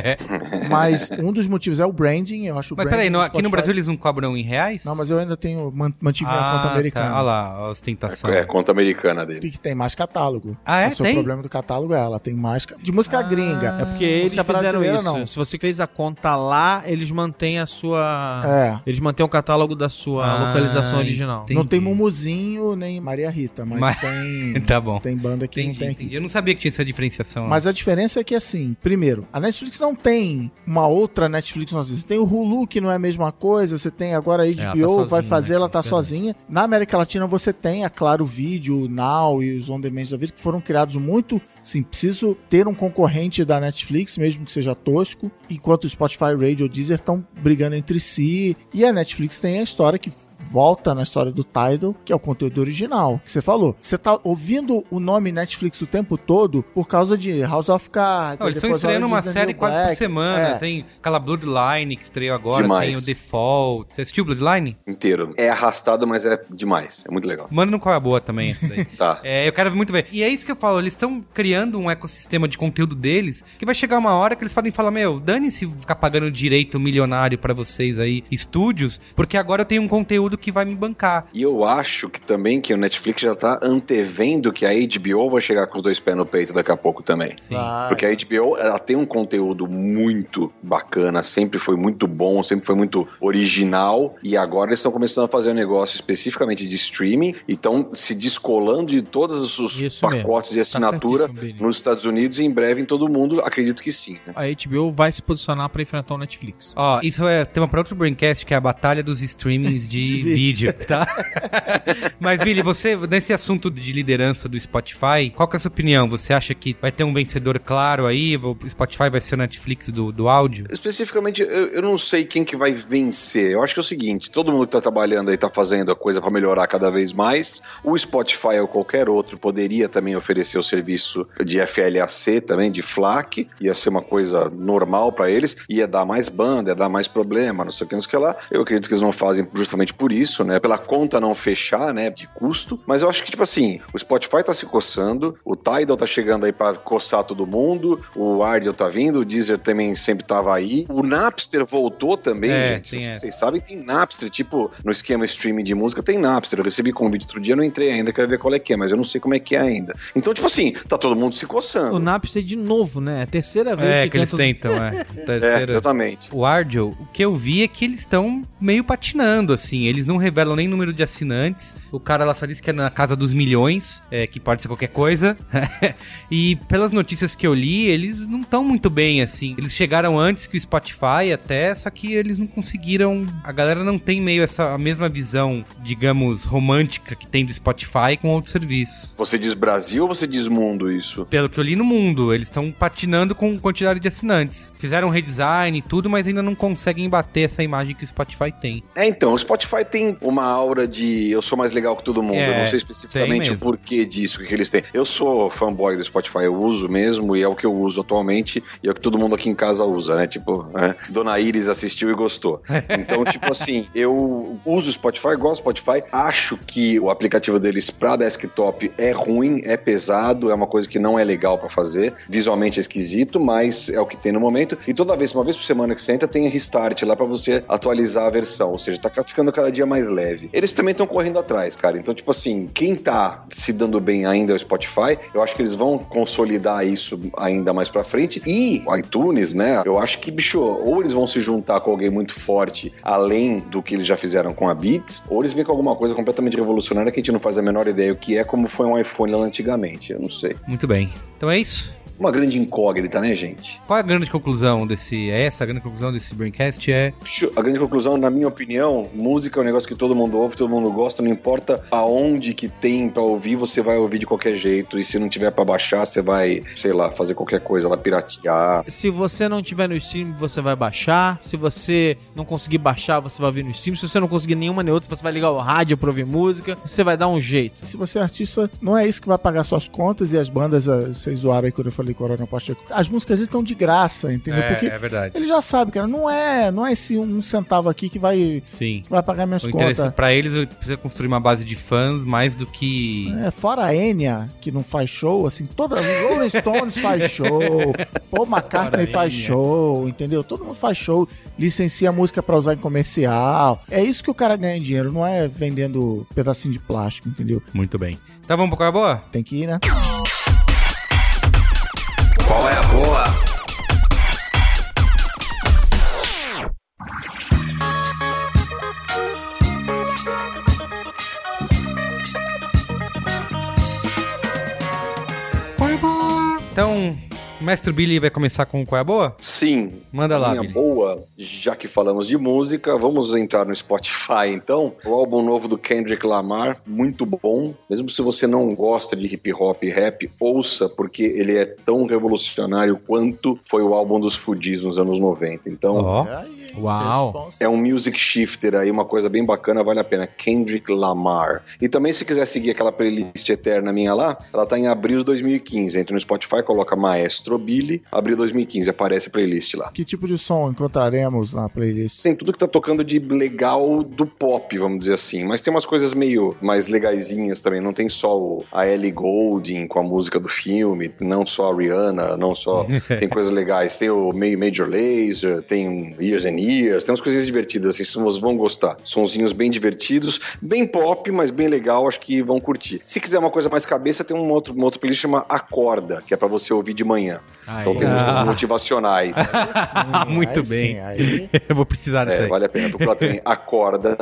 Mas um dos motivos é o branding. Eu acho Mas branding peraí, no- aqui no Brasil eles não cobram em reais? Não, mas eu ainda tenho man- mantive minha conta americana. Tá. Olha lá, a ostentação. É, conta americana dele. Que tem mais catálogo. Ah, é? O seu Tem? problema do catálogo é ela tem mais de música gringa. É porque eles música fizeram isso. não. Se você fez a conta lá, eles mantêm a sua. É. Eles mantêm o catálogo da sua Ah, localização original. entendi. Não tem Mumuzinho nem Maria Rita, mas, Mas- tem Tá bom. tem banda que Entendi, não tem aqui. entendi. Eu não sabia que tinha essa diferenciação. Mas a diferença é que, assim, primeiro, a Netflix não tem uma outra Netflix. Não. Você tem o Hulu, que não é a mesma coisa. Você tem agora a HBO, tá sozinha, vai fazer, né, ela tá cara? sozinha. Na América Latina você tem, é claro, o vídeo, o Now e os On Demand da vida, que foram criados muito. Sim, preciso ter um concorrente da Netflix, mesmo que seja tosco. Enquanto o Spotify, Radio, Deezer estão brigando entre si. E a Netflix tem a história que volta na história do Tidal, que é o conteúdo original, que você falou. Você tá ouvindo o nome Netflix o tempo todo por causa de House of Cards. Não, eles estão estreando uma is the série quase por semana. É. Tem aquela Bloodline que estreou agora, Demais. tem o Default. Você assistiu Bloodline? Inteiro. É arrastado, mas é demais. É muito legal. Manda no qual é boa também essa daí. Tá. É, eu quero muito ver. E é isso que eu falo, eles estão criando um ecossistema de conteúdo deles que vai chegar uma hora que eles podem falar, meu, dane-se ficar pagando direito milionário pra vocês aí, estúdios, porque agora eu tenho um conteúdo que vai me bancar. E eu acho que também que o Netflix já tá antevendo que a HBO vai chegar com os dois pés no peito daqui a pouco também. Sim. Vai. Porque a HBO, ela tem um conteúdo muito bacana, sempre foi muito bom, sempre foi muito original, e agora eles estão começando a fazer um negócio especificamente de streaming, e estão se descolando de todos os Isso pacotes de assinatura certíssimo, Billy. nos Estados Unidos e em breve em todo mundo, acredito que sim. né? A HBO vai se posicionar pra enfrentar o Netflix. Ó, isso é tema pra outro Braincast, que é a batalha dos streamings de, De vídeo, tá? Mas, Billy, você, nesse assunto de liderança do Spotify, qual que é a sua opinião? Você acha que vai ter um vencedor claro aí? O Spotify vai ser o Netflix do, do áudio? Especificamente, eu, eu não sei quem que vai vencer. Eu acho que é o seguinte, todo mundo que tá trabalhando aí tá fazendo a coisa para melhorar cada vez mais. O Spotify ou qualquer outro poderia também oferecer o serviço de FLAC também, de FLAC. Ia ser uma coisa normal para eles. Ia dar mais banda, ia dar mais problema, não sei o que, não sei o que lá. Eu acredito que eles não fazem justamente por isso, né? Pela conta não fechar, né? De custo. Mas eu acho que, tipo assim, o Spotify tá se coçando, o Tidal tá chegando aí para coçar todo mundo, o Ardell tá vindo, o Deezer também sempre tava aí. O Napster voltou também, É, gente. tem Não sei se essa. vocês sabem, tem Napster, tipo, no esquema streaming de música tem Napster. Eu recebi convite outro dia, não entrei ainda, quero ver qual é que é, mas eu não sei como é que é ainda. Então, tipo assim, tá todo mundo se coçando. O Napster de novo, né? É a terceira vez É, que, que eles tentam- tentam, é. É, Terceira. exatamente. O Ardell, o que eu vi é que eles estão meio patinando, assim. Eles não revelam nem número de assinantes. O cara lá só disse que é na casa dos milhões, é, que pode ser qualquer coisa. e pelas notícias que eu li, eles não estão muito bem, assim. Eles chegaram antes que o Spotify até, só que eles não conseguiram. A galera não tem meio essa a mesma visão, digamos, romântica que tem do Spotify com outros serviços. Você diz Brasil ou você diz mundo isso? Pelo que eu li no mundo, eles estão patinando com quantidade de assinantes. Fizeram um redesign e tudo, mas ainda não conseguem bater essa imagem que o Spotify tem. É, então, o Spotify tem uma aura de eu sou mais legal que todo mundo. É, eu não sei tem especificamente o porquê disso, o que, que eles têm. Eu sou fanboy do Spotify, eu uso mesmo, e é o que eu uso atualmente, e é o que todo mundo aqui em casa usa, né? Tipo, né? Dona Iris assistiu e gostou. Então, tipo assim, eu uso o Spotify, gosto do Spotify, acho que o aplicativo deles pra desktop é ruim, é pesado, é uma coisa que não é legal pra fazer, visualmente é esquisito, mas é o que tem no momento. E toda vez, uma vez por semana que você entra, tem restart lá pra você atualizar a versão, ou seja, tá ficando cada dia mais leve. Eles também estão correndo atrás, cara. Então, tipo assim, quem tá se dando bem ainda é o Spotify, eu acho que eles vão consolidar isso ainda mais pra frente. E o iTunes, né? Eu acho que, bicho, ou eles vão se juntar com alguém muito forte, além do que eles já fizeram com a Beats, ou eles vêm com alguma coisa completamente revolucionária que a gente não faz a menor ideia o que é, como foi um iPhone lá antigamente. Eu não sei. Muito bem. Então é isso. Uma grande incógnita, né, gente? Qual é a grande conclusão desse. É essa a grande conclusão desse Braincast? É. A grande conclusão, na minha opinião, música é um negócio que todo mundo ouve, todo mundo gosta, não importa aonde que tem pra ouvir, você vai ouvir de qualquer jeito. E se não tiver pra baixar, você vai, sei lá, fazer qualquer coisa lá, piratear. Se você não tiver no Steam, você vai baixar. Se você não conseguir baixar, você vai ouvir no Steam. Se você não conseguir nenhuma nem outra, você vai ligar o rádio pra ouvir música. Você vai dar um jeito. Se você é artista, não é isso que vai pagar suas contas e as bandas, ah, vocês zoaram aí quando eu falei Corona Pacheco. As músicas estão de graça, entendeu? Porque é verdade. ele já sabe, cara, não é, não é esse um centavo aqui que vai, Sim. que vai pagar minhas contas. pra eles é precisa construir uma base de fãs mais do que. É, fora a Enya, que não faz show, assim, toda Rolling Stones faz show, Paul McCartney Fora faz Enya. show, entendeu? Todo mundo faz show, licencia a música pra usar em comercial. É isso que o cara ganha dinheiro, não é vendendo pedacinho de plástico, entendeu? Muito bem. Então vamos pra qual é boa? Tem que ir, né? Então, o Mestre Billy vai começar com qual é a boa? Sim. Manda lá, minha Billy. boa, já que falamos de música, vamos entrar no Spotify então. O álbum novo do Kendrick Lamar, muito bom. Mesmo se você não gosta de hip hop e rap, ouça, porque ele é tão revolucionário quanto foi o álbum dos Fudis nos anos 90. Então, Ó. Uau. é um music shifter aí, uma coisa bem bacana, vale a pena. Kendrick Lamar. E também, se quiser seguir aquela playlist eterna minha lá, ela tá em abril de 2015. Entra no Spotify, coloca Maestro Billy, abril 2015, aparece a playlist lá. Que tipo de som encontraremos na playlist? Tem tudo que tá tocando de legal do pop, vamos dizer assim. Mas tem umas coisas meio mais legaisinhas também. Não tem só a Ellie Goulding com a música do filme, não só a Rihanna, não só. tem coisas legais. Tem o Ma- Major Lazer, tem Years and Years, tem umas coisinhas divertidas, assim, vocês vão gostar. Sonzinhos bem divertidos, bem pop, mas bem legal, acho que vão curtir. Se quiser uma coisa mais cabeça, tem um outro, uma outra playlist chama Acorda, que é pra você ouvir de manhã. Ah, Então tem Ah. músicas motivacionais. Ah, muito Aí bem. sim, aí- Eu vou precisar disso É, aí. vale a pena procurar também. Acorda,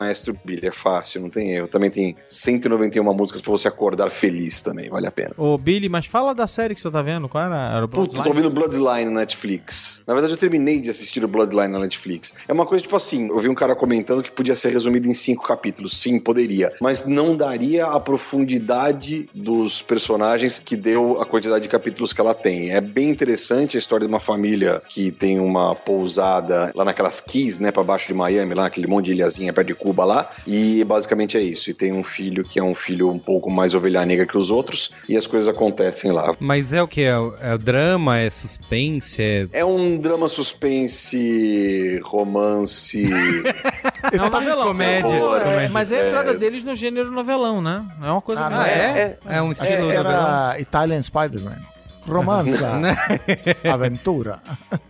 Maestro Billy. É fácil, não tem erro. Também tem 191 músicas pra você acordar feliz também. Vale a pena. Ô, Billy, mas fala da série que você tá vendo. Qual era? era o Putz, tô ouvindo Bloodline na Netflix. Na verdade, eu terminei de assistir o Bloodline na Netflix. É uma coisa tipo assim: eu vi um cara comentando que podia ser resumido em cinco capítulos. Sim, poderia. Mas não daria a profundidade dos personagens que deu a quantidade de capítulos que ela tem. É bem interessante a história de uma família que tem uma pousada lá naquelas Keys, né, pra baixo de Miami, lá naquele monte de ilhazinha perto de Cuba lá. E basicamente é isso. E tem um filho que é um filho um pouco mais ovelha negra que os outros. E as coisas acontecem lá. Mas é o que? É, o- é o drama? É suspense? É... É um drama suspense, romance. É um novelão. Comédia, É, comédia. Mas é a entrada deles no gênero novelão, né? É uma coisa Ah, é? é- É, um Acho estilo novelão. era Italian Spider-Man. Romança, aventura.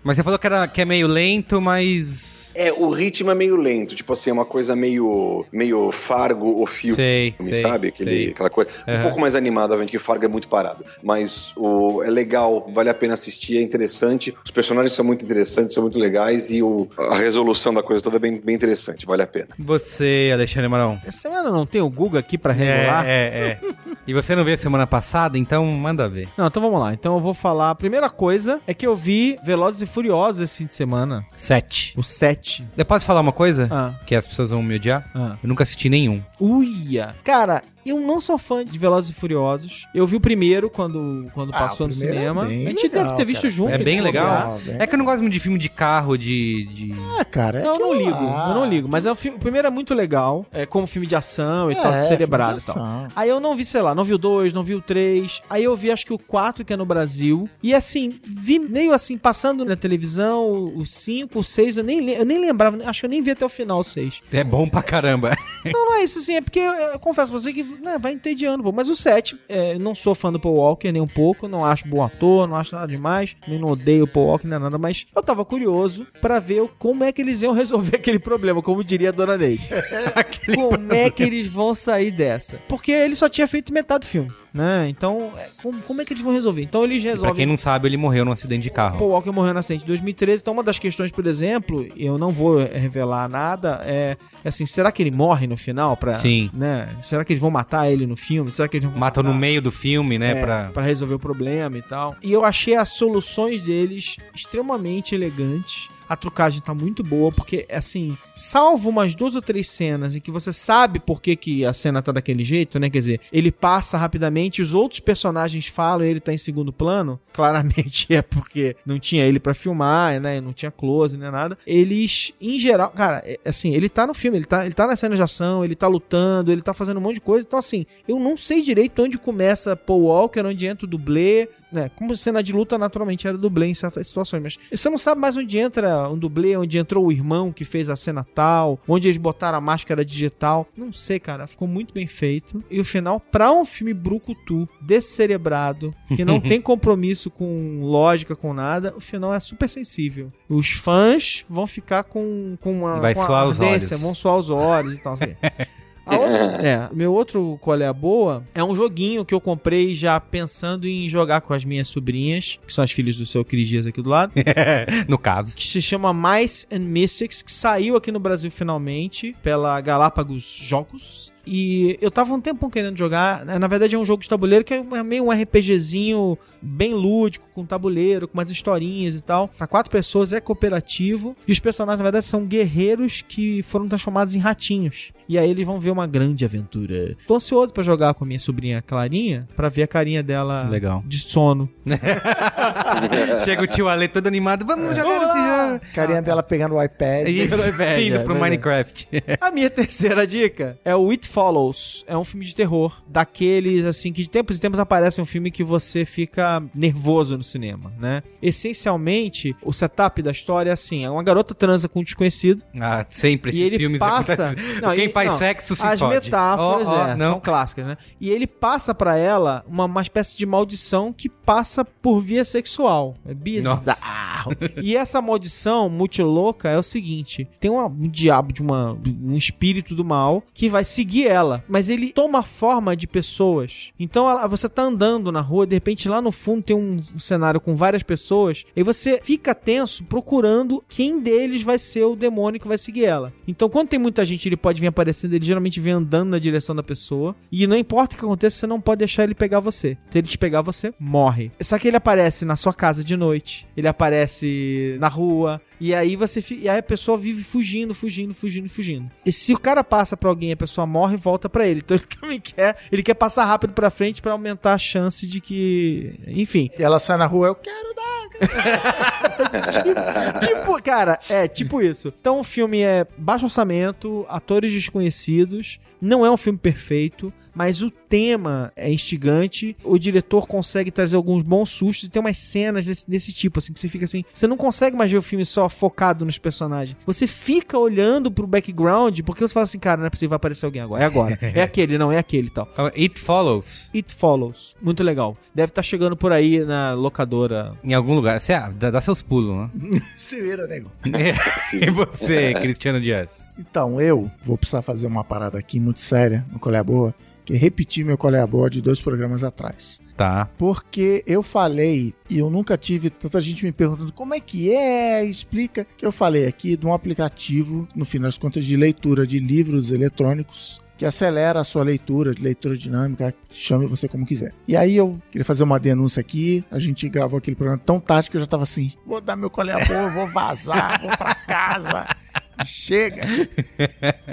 Mas você falou que, era, que é meio lento, mas... é, o ritmo é meio lento, tipo assim, é uma coisa meio, meio Fargo o filme, Sei, sei, sabe? Aquele, sei. Aquela coisa. Um Aham. pouco mais animado, obviamente, que Fargo é muito parado. Mas o, é legal, vale a pena assistir, é interessante. Os personagens são muito interessantes, são muito legais e o, a resolução da coisa toda é bem, bem interessante, vale a pena. Você, Alexandre Marão. Essa semana não tem o Guga aqui pra regular? É, é, é. E você não veio semana passada, então manda ver. Não, então vamos lá. Então eu vou falar. A primeira coisa é que eu vi Velozes e Furiosos esse fim de semana. Sete. O 7. Eu posso falar uma coisa? Ah. Que as pessoas vão me odiar? Ah. Eu nunca assisti nenhum. Uia! Cara, eu não sou fã de Velozes e Furiosos. Eu vi o primeiro quando, quando Ah, passou no é cinema. bem a gente legal, deve ter visto cara. junto. É bem legal. ver. bem É que eu não gosto muito de filme de carro, de. de... Ah, cara. é Não, eu não ligo, lá. eu não ligo. Mas é o, filme, o primeiro é muito legal, é como filme de ação e É, tal, de cerebrado e filme de tal. ação. Aí eu não vi, sei lá, não vi o 2, não vi o 3. Aí eu vi acho que o 4 que é no Brasil. E assim, vi meio assim, passando na televisão, o 5, o 6, eu nem, eu nem lembrava, acho que eu nem vi até o final o 6. É bom pra caramba. Não, não é isso assim, é porque eu, eu confesso pra você que né, vai entediando, pô. Mas o 7, é, eu não sou fã do Paul Walker nem um pouco, não acho bom ator, não acho nada demais, nem não odeio o Paul Walker nem nada, mas eu tava curioso pra ver como é que eles iam resolver aquele problema, como diria a dona Neide. Como é que eles vão sair dessa? Porque ele só tinha feito metade do filme, né? Então, é, como, como é que eles vão resolver? Então eles Pra resolvem quem não sabe, ele morreu num acidente de carro. Paul Walker morreu na acidente em 2013. Então, uma das questões, por exemplo, eu não vou revelar nada, é, é assim, será que ele morre no final? Pra, Sim. Né? Será que eles vão matar ele no filme? Será que eles vão Matam no meio do filme, né? é, pra... pra resolver o problema e tal. E eu achei as soluções deles extremamente elegantes. A trucagem tá muito boa, porque, assim, salvo umas duas ou três cenas em que você sabe por que, que a cena tá daquele jeito, né? Quer dizer, ele passa rapidamente, os outros personagens falam e ele tá em segundo plano. Claramente é porque não tinha ele pra filmar, né? Não tinha close, nem nada. Eles, em geral, cara, é- assim, ele tá no filme, ele tá, ele tá na cena de ação, ele tá lutando, ele tá fazendo um monte de coisa. Então, assim, eu não sei direito onde começa Paul Walker, onde entra o dublê, né? Como cena de luta, naturalmente, era dublê em certas situações, mas você não sabe mais onde entra um dublê, onde entrou o irmão que fez a cena tal, onde eles botaram a máscara digital. Não sei, cara, ficou muito bem feito. E o final, pra um filme brucutu, descerebrado, que não tem compromisso com lógica, com nada, o final é super sensível. Os fãs vão ficar com, com uma, Vai com uma os ardência, olhos. vão suar os olhos e tal, assim. É, meu outro qual é a boa é um joguinho que eu comprei já pensando em jogar com as minhas sobrinhas, que são as filhas do seu Cris Dias aqui do lado, no caso. que se chama Mice and Mystics, que saiu aqui no Brasil finalmente pela Galápagos Jogos. E eu tava um tempão querendo jogar. né? Na verdade, é um jogo de tabuleiro que é meio um RPGzinho bem lúdico, com tabuleiro, com umas historinhas e tal. Pra quatro pessoas, é cooperativo. E os personagens, na verdade, são guerreiros que foram transformados em ratinhos. E aí eles vão ver uma grande aventura. Tô ansioso pra jogar com a minha sobrinha Clarinha, pra ver a carinha dela Legal. de sono. Chega o tio Ale todo animado. Vamos jogar esse jogo. Carinha dela pegando o iPad. Isso, iPad, indo é pro verdade. Minecraft. A minha terceira dica é o It Follows. É um filme de terror. Daqueles, assim, que de tempos em tempos aparece um filme que você fica nervoso no cinema, né? Essencialmente, o setup da história é assim: é uma garota transa com um desconhecido. Ah, sempre E esses ele filmes passa- acontecem. Não, Quem faz não, sexo se As fode. metáforas, Ó, ó, é, são clássicas, né? E ele passa pra ela uma, uma espécie de maldição que passa por via sexual. É bizarro. e essa maldição muito louca é o seguinte: tem uma- um diabo de uma, um espírito do mal que vai seguir seguir ela, mas ele toma forma de pessoas. Então ela- você tá andando na rua, de repente lá no fundo tem um cenário com várias pessoas, e você fica tenso procurando quem deles vai ser o demônio que vai seguir ela. Então quando tem muita gente, ele pode vir aparecendo, ele geralmente vem andando na direção da pessoa, e não importa o que aconteça, você não pode deixar ele pegar você. Se ele te pegar, você morre. Só que ele aparece na sua casa de noite, ele aparece na rua, e aí você e aí a pessoa vive fugindo, fugindo, fugindo, fugindo. E se o cara passa pra alguém, e a pessoa morre, volta pra ele. Então ele também quer, ele quer passar rápido pra frente pra aumentar a chance de que, enfim, E ela sai na rua, eu quero dar. tipo, cara, é tipo isso. Então o filme é baixo orçamento, atores desconhecidos, não é um filme perfeito, mas o tema é instigante. O diretor consegue trazer alguns bons sustos e tem umas cenas desse, desse tipo, assim, que você fica assim. Você não consegue mais ver o filme só focado nos personagens. Você fica olhando pro background, porque você fala assim, cara, não é possível vai aparecer alguém agora. É agora. É aquele, não, é aquele e tal. Então, It Follows. It Follows. Muito legal. Deve estar chegando por aí na locadora. Em algum lugar. Você, ah, dá, dá seus pulos, né? Se vira, nego. e você, Cristiano Dias? Então, eu vou precisar fazer uma parada aqui muito séria no Colher Boa, é repetir meu Colher Boa de dois programas atrás. Tá. Porque eu falei, e eu nunca tive tanta gente me perguntando como é que é, explica, que eu falei aqui de um aplicativo, no fim das contas, de leitura de livros eletrônicos, que acelera a sua leitura, de leitura dinâmica, chame você como quiser. E aí eu queria fazer uma denúncia aqui, a gente gravou aquele programa tão tático que eu já tava assim, vou dar meu colher boa, vou vazar, vou pra casa, chega.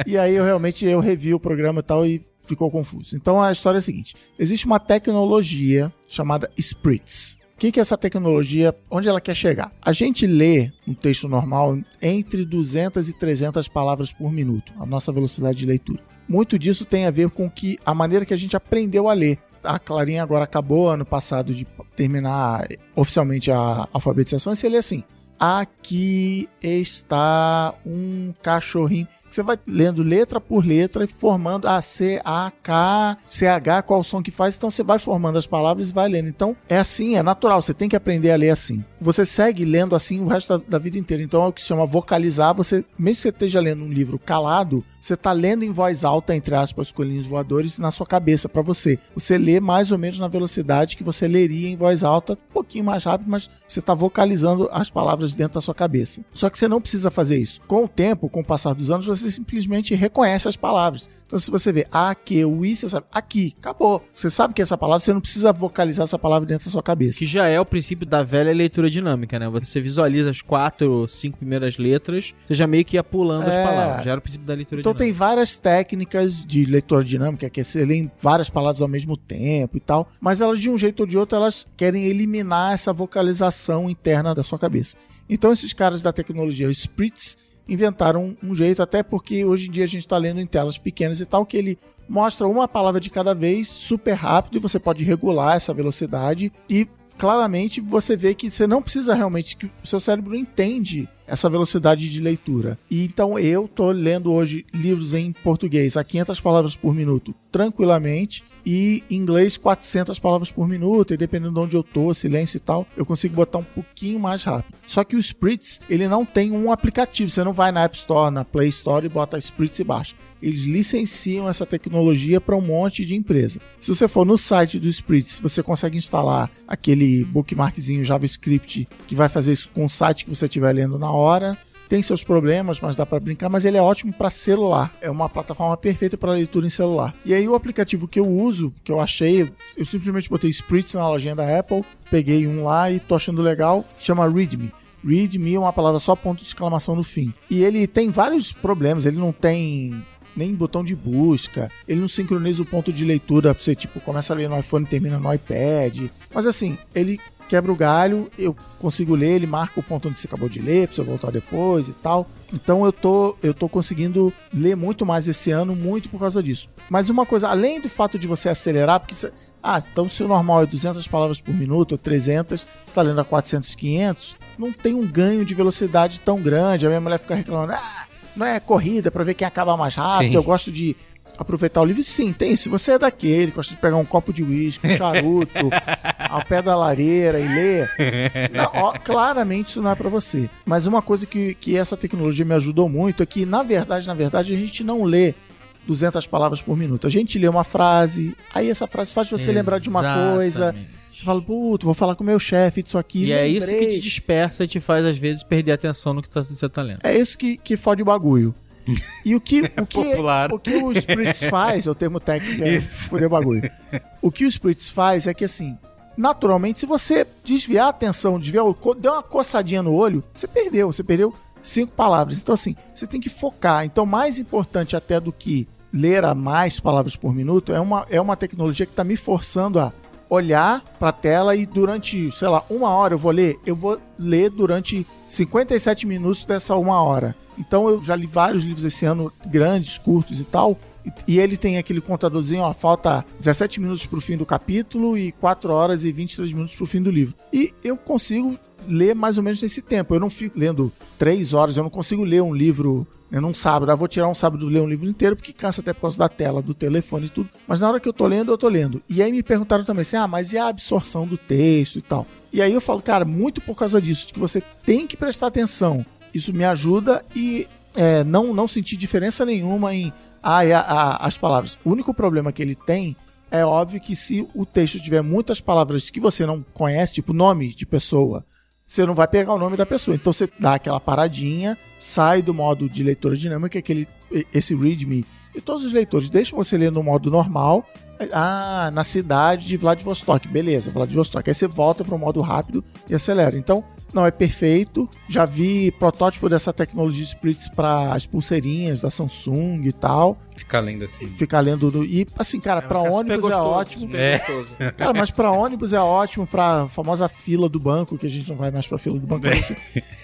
E aí eu realmente eu revi o programa e tal e ficou confuso. Então a história é a seguinte: existe uma tecnologia chamada Spritz. O que, que é essa tecnologia? Onde ela quer chegar? A gente lê um texto normal entre 200 e 300 palavras por minuto, a nossa velocidade de leitura. Muito disso tem a ver com que a maneira que a gente aprendeu a ler. A Clarinha agora acabou ano passado de terminar oficialmente a alfabetização e você lê assim: Aqui está um cachorrinho. Você vai lendo letra por letra e formando a C, A, K, CH, qual o som que faz. Então você vai formando as palavras e vai lendo. Então é assim, é natural. Você tem que aprender a ler assim. Você segue lendo assim o resto da, da vida inteira. Então é o que se chama vocalizar. Você, mesmo que você esteja lendo um livro calado, você está lendo em voz alta, entre aspas, coelhinhos voadores, na sua cabeça para você. Você lê mais ou menos na velocidade que você leria em voz alta, um pouquinho mais rápido, mas você está vocalizando as palavras dentro da sua cabeça. Só que você não precisa fazer isso. Com o tempo, com o passar dos anos, você simplesmente reconhece as palavras. Então, se você vê a, que, o i, você sabe, aqui, acabou. Você sabe que é essa palavra, você não precisa vocalizar essa palavra dentro da sua cabeça. Que já é o princípio da velha leitura dinâmica, né? Você visualiza as quatro, cinco primeiras letras, você já meio que ia pulando É. as palavras. Já era o princípio da leitura Então tem dinâmica. várias técnicas de leitura dinâmica, que é você lê várias palavras ao mesmo tempo e tal, mas elas de um jeito ou de outro elas querem eliminar essa vocalização interna da sua cabeça. Então esses caras da tecnologia, os Spritz, inventaram um jeito, até porque hoje em dia a gente está lendo em telas pequenas e tal, que ele mostra uma palavra de cada vez, super rápido, e você pode regular essa velocidade e claramente você vê que você não precisa realmente que o seu cérebro entende essa velocidade de leitura. E então eu tô lendo hoje livros em português a 500 palavras por minuto tranquilamente e inglês 400 palavras por minuto, e dependendo de onde eu tô, silêncio e tal, eu consigo botar um pouquinho mais rápido. Só que o Spritz, ele não tem um aplicativo, você não vai na App Store, na Play Store e bota Spritz e baixa. Eles licenciam essa tecnologia para um monte de empresa. Se você for no site do Spritz, você consegue instalar aquele bookmarkzinho JavaScript que vai fazer isso com o site que você estiver lendo na hora. Tem seus problemas, mas dá para brincar, mas ele é ótimo para celular. É uma plataforma perfeita para leitura em celular. E aí o aplicativo que eu uso, que eu achei, eu simplesmente botei Spritz na lojinha da Apple, peguei um lá e tô achando legal, chama Readme. Readme é uma palavra só ponto de exclamação no fim. E ele tem vários problemas, ele não tem nem botão de busca, ele não sincroniza o ponto de leitura pra você, tipo, começa a ler no iPhone e termina no iPad. Mas assim, ele quebra o galho, eu consigo ler, ele marca o ponto onde você acabou de ler, pra você voltar depois e tal. Então eu tô, eu tô conseguindo ler muito mais esse ano, muito por causa disso. Mas uma coisa, além do fato de você acelerar, porque você, ah, então se o normal é 200 palavras por minuto ou 300, você tá lendo a 400, 500, não tem um ganho de velocidade tão grande. A minha mulher fica reclamando, ah, não é corrida pra ver quem acaba mais rápido, Sim. eu gosto de aproveitar o livro. Sim, tem. Se você é daquele, gosta de pegar um copo de uísque, um charuto, ao pé da lareira e ler, não, ó, claramente isso não é pra você. Mas uma coisa que, que essa tecnologia me ajudou muito é que, na verdade, na verdade, a gente não lê 200 palavras por minuto. A gente lê uma frase, aí essa frase faz você lembrar de uma coisa. Exatamente. Você fala, puto, vou falar com o meu chefe disso aqui. E é isso que te dispersa e te faz, às vezes, perder a atenção no que tá, você tá lendo. É isso que, que fode o bagulho. E o que, o que, popular. o, que o Spritz faz, é o termo técnico é foder o bagulho. O que o Spritz faz é que, assim, naturalmente, se você desviar a atenção, desviar der uma coçadinha no olho, você perdeu. Você perdeu cinco palavras. Então, assim, você tem que focar. Então, mais importante até do que ler a mais palavras por minuto é uma, é uma tecnologia que está me forçando a olhar para a tela e durante, sei lá, uma hora eu vou ler, eu vou ler durante 57 minutos dessa uma hora. Então eu já li vários livros esse ano, grandes, curtos e tal, e, e ele tem aquele contadorzinho, ó, falta 17 minutos pro fim do capítulo e 4 horas e 23 minutos pro fim do livro. E eu consigo ler mais ou menos nesse tempo. Eu não fico lendo 3 horas, eu não consigo ler um livro né, num sábado. Eu vou tirar um sábado ler um livro inteiro, porque cansa até por causa da tela, do telefone e tudo. Mas na hora que eu tô lendo, eu tô lendo. E aí me perguntaram também assim: ah, mas e a absorção do texto e tal? E aí eu falo, cara, muito por causa disso, que você tem que prestar atenção. Isso me ajuda e é, não, não sentir diferença nenhuma em ah, é a- a- as palavras. O único problema que ele tem é óbvio que se o texto tiver muitas palavras que você não conhece, tipo nome de pessoa, você não vai pegar o nome da pessoa. Então você dá aquela paradinha, sai do modo de leitura dinâmica, aquele, esse readme. E todos os leitores deixam você ler no modo normal. Ah, na cidade de Vladivostok. Beleza, Vladivostok. Aí você volta para o modo rápido e acelera. Então, não é perfeito. Já vi protótipo dessa tecnologia Spritz para as pulseirinhas da Samsung e tal. Ficar lendo assim. Ficar lendo. do- E, assim, cara, para Super ônibus é gostoso, ótimo. super É. gostoso. Cara, mas pra ônibus é ótimo, pra famosa fila do banco, que a gente não vai mais pra fila do banco. assim,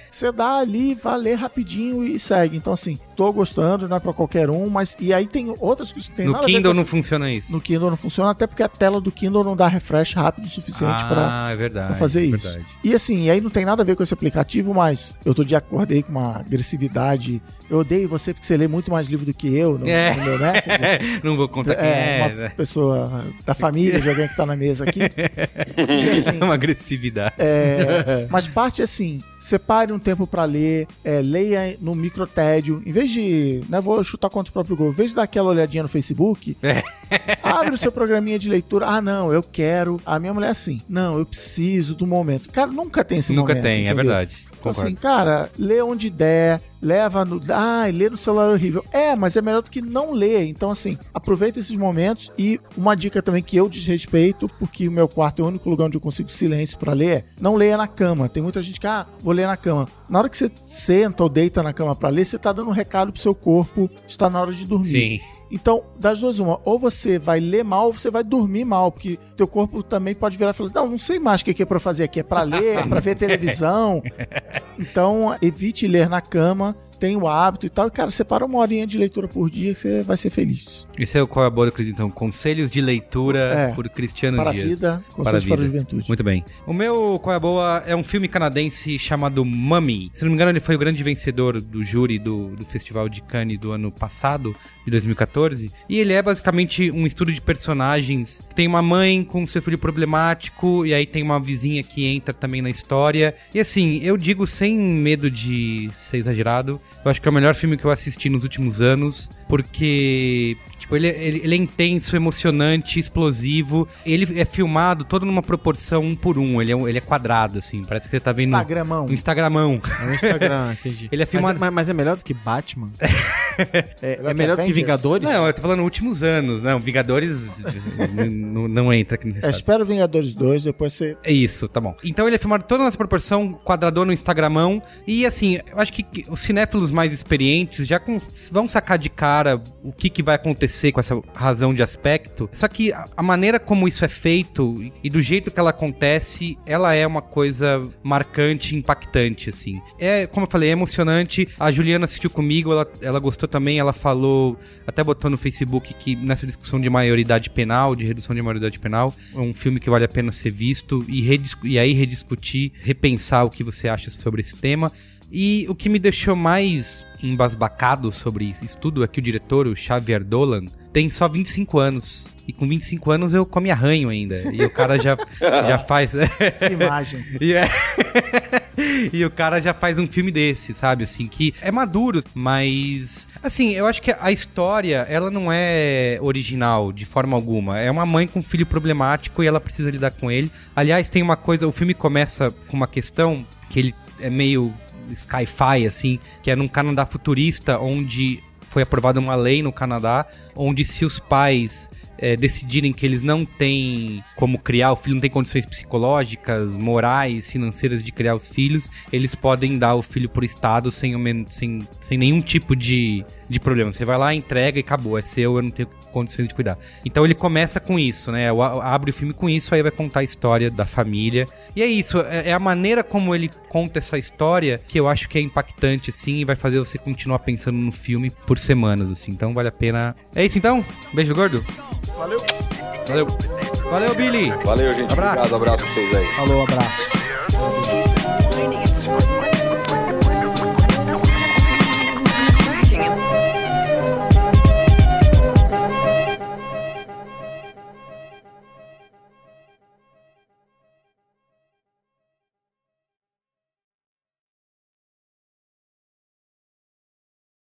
Você dá ali, vai ler rapidinho e segue. Então, assim, tô gostando, não é pra qualquer um, mas. E aí tem outras coisas que tem No nada a ver Kindle com não funciona isso. No Kindle não funciona, até porque a tela do Kindle não dá refresh rápido o suficiente pra ah, é verdade. pra fazer é isso. E assim, aí não tem nada a ver com esse aplicativo, mas eu todo dia acordei com uma agressividade. Eu odeio você porque você lê muito mais livro do que eu no, É. no meu Messenger. não vou contar quem É, é. uma né? pessoa da família de alguém que tá na mesa aqui. E assim, É uma agressividade. é, mas parte assim, separe um tempo pra ler, é, leia no microtédio. Em vez de, né, vou chutar contra o próprio gol, em vez de dar aquela olhadinha no Facebook, É. abre o seu programinha de leitura. Ah, não, eu quero. A minha mulher é assim, não, eu preciso do momento. Cara, nunca tem esse Nunca momento. tem, é entendeu? verdade. Então, Concordo. assim, cara, lê onde der, leva no. Ah, lê no celular é horrível. É, mas é melhor do que não ler. Então, assim, aproveita esses momentos. E uma dica também que eu desrespeito, porque o meu quarto é o único lugar onde eu consigo silêncio pra ler, não leia na cama. Tem muita gente que, ah, vou ler na cama. Na hora que você senta ou deita na cama pra ler, você tá dando um recado pro seu corpo, está na hora de dormir. Sim. Então, das duas, uma, ou você vai ler mal, ou você vai dormir mal, porque teu corpo também pode virar e falar: Não, não sei mais o que é pra fazer aqui, é pra ler, é pra ver televisão. Então, evite ler na cama, tenha o hábito e tal. E, cara, separa uma horinha de leitura por dia que você vai ser feliz. Esse é o qual é a boa do Cris, então. Conselhos de leitura É. por Cristiano Para a Dias. vida, Para a conselhos para a vida. juventude. Muito bem. O meu Qual é a Boa é um filme canadense chamado Mummy. Se não me engano, ele foi o grande vencedor do júri do, do Festival de Cannes do ano passado, de 2014. E ele é basicamente um estudo de personagens. Tem uma mãe com seu filho problemático, e aí tem uma vizinha que entra também na história. E assim, eu digo sem medo de ser exagerado, eu acho que é o melhor filme que eu assisti nos últimos anos, porque Tipo, ele, ele, ele é intenso, emocionante, explosivo. Ele é filmado todo numa proporção um por um. Ele é, um- ele é quadrado, assim. Parece que você tá vendo Instagramão. um Instagramão. É no Instagram, entendi. Ele é filmado- Mas, mas- mas é melhor do que Batman? é, Melhor é que melhor do que? Vingadores? Não, eu tô falando últimos anos. Não, Vingadores não entra aqui nesse É, estado. espera o Vingadores 2, depois você. É isso, tá bom. Então ele é filmado toda nessa proporção, quadrador no Instagramão. E assim, eu acho que que os cinéfilos mais experientes já com- vão sacar de cara o que, que vai acontecer com essa razão de aspecto. Só que a, maneira como isso é feito e, do jeito que ela acontece, ela é uma coisa marcante, impactante, assim. É, como eu falei, é emocionante. A Juliana assistiu comigo, ela, ela gostou também, ela falou, até botou no Facebook que nessa discussão de maioridade penal, de redução de maioridade penal, é um filme que vale a pena ser visto e, e aí rediscutir, repensar o que você acha sobre esse tema. E o que me deixou mais embasbacado sobre isso tudo é que o diretor, o Xavier Dolan, tem só 25 anos. E com 25 anos eu come arranho ainda. E o cara já, já faz. Que imagem. E, é- e o cara já faz um filme desse, sabe? Assim, que é maduro, mas. Assim, eu acho que a história, ela não é original de forma alguma. É uma mãe com um filho problemático e ela precisa lidar com ele. Aliás, tem uma coisa. O filme começa com uma questão que ele é meio sci-fi, assim, que é num Canadá futurista, onde foi aprovada uma lei no Canadá, onde se os pais é, decidirem que eles não têm como criar o filho, não tem condições psicológicas, morais, financeiras de criar os filhos, eles podem dar o filho pro Estado sem, sem, sem nenhum tipo de, de problema. Você vai lá, entrega e acabou, é seu, eu não tenho condições de cuidar. Então ele começa com isso, né? O- Abre o filme com isso, aí vai contar a história da família. E é isso, é é a maneira como ele conta essa história que eu acho que é impactante, assim, e vai fazer você continuar pensando no filme por semanas, assim. Então vale a pena. É isso então? Beijo gordo? Valeu. Valeu. Valeu, Billy. Valeu, gente. Abraço. Obrigado, abraço pra vocês aí. Falou, abraço.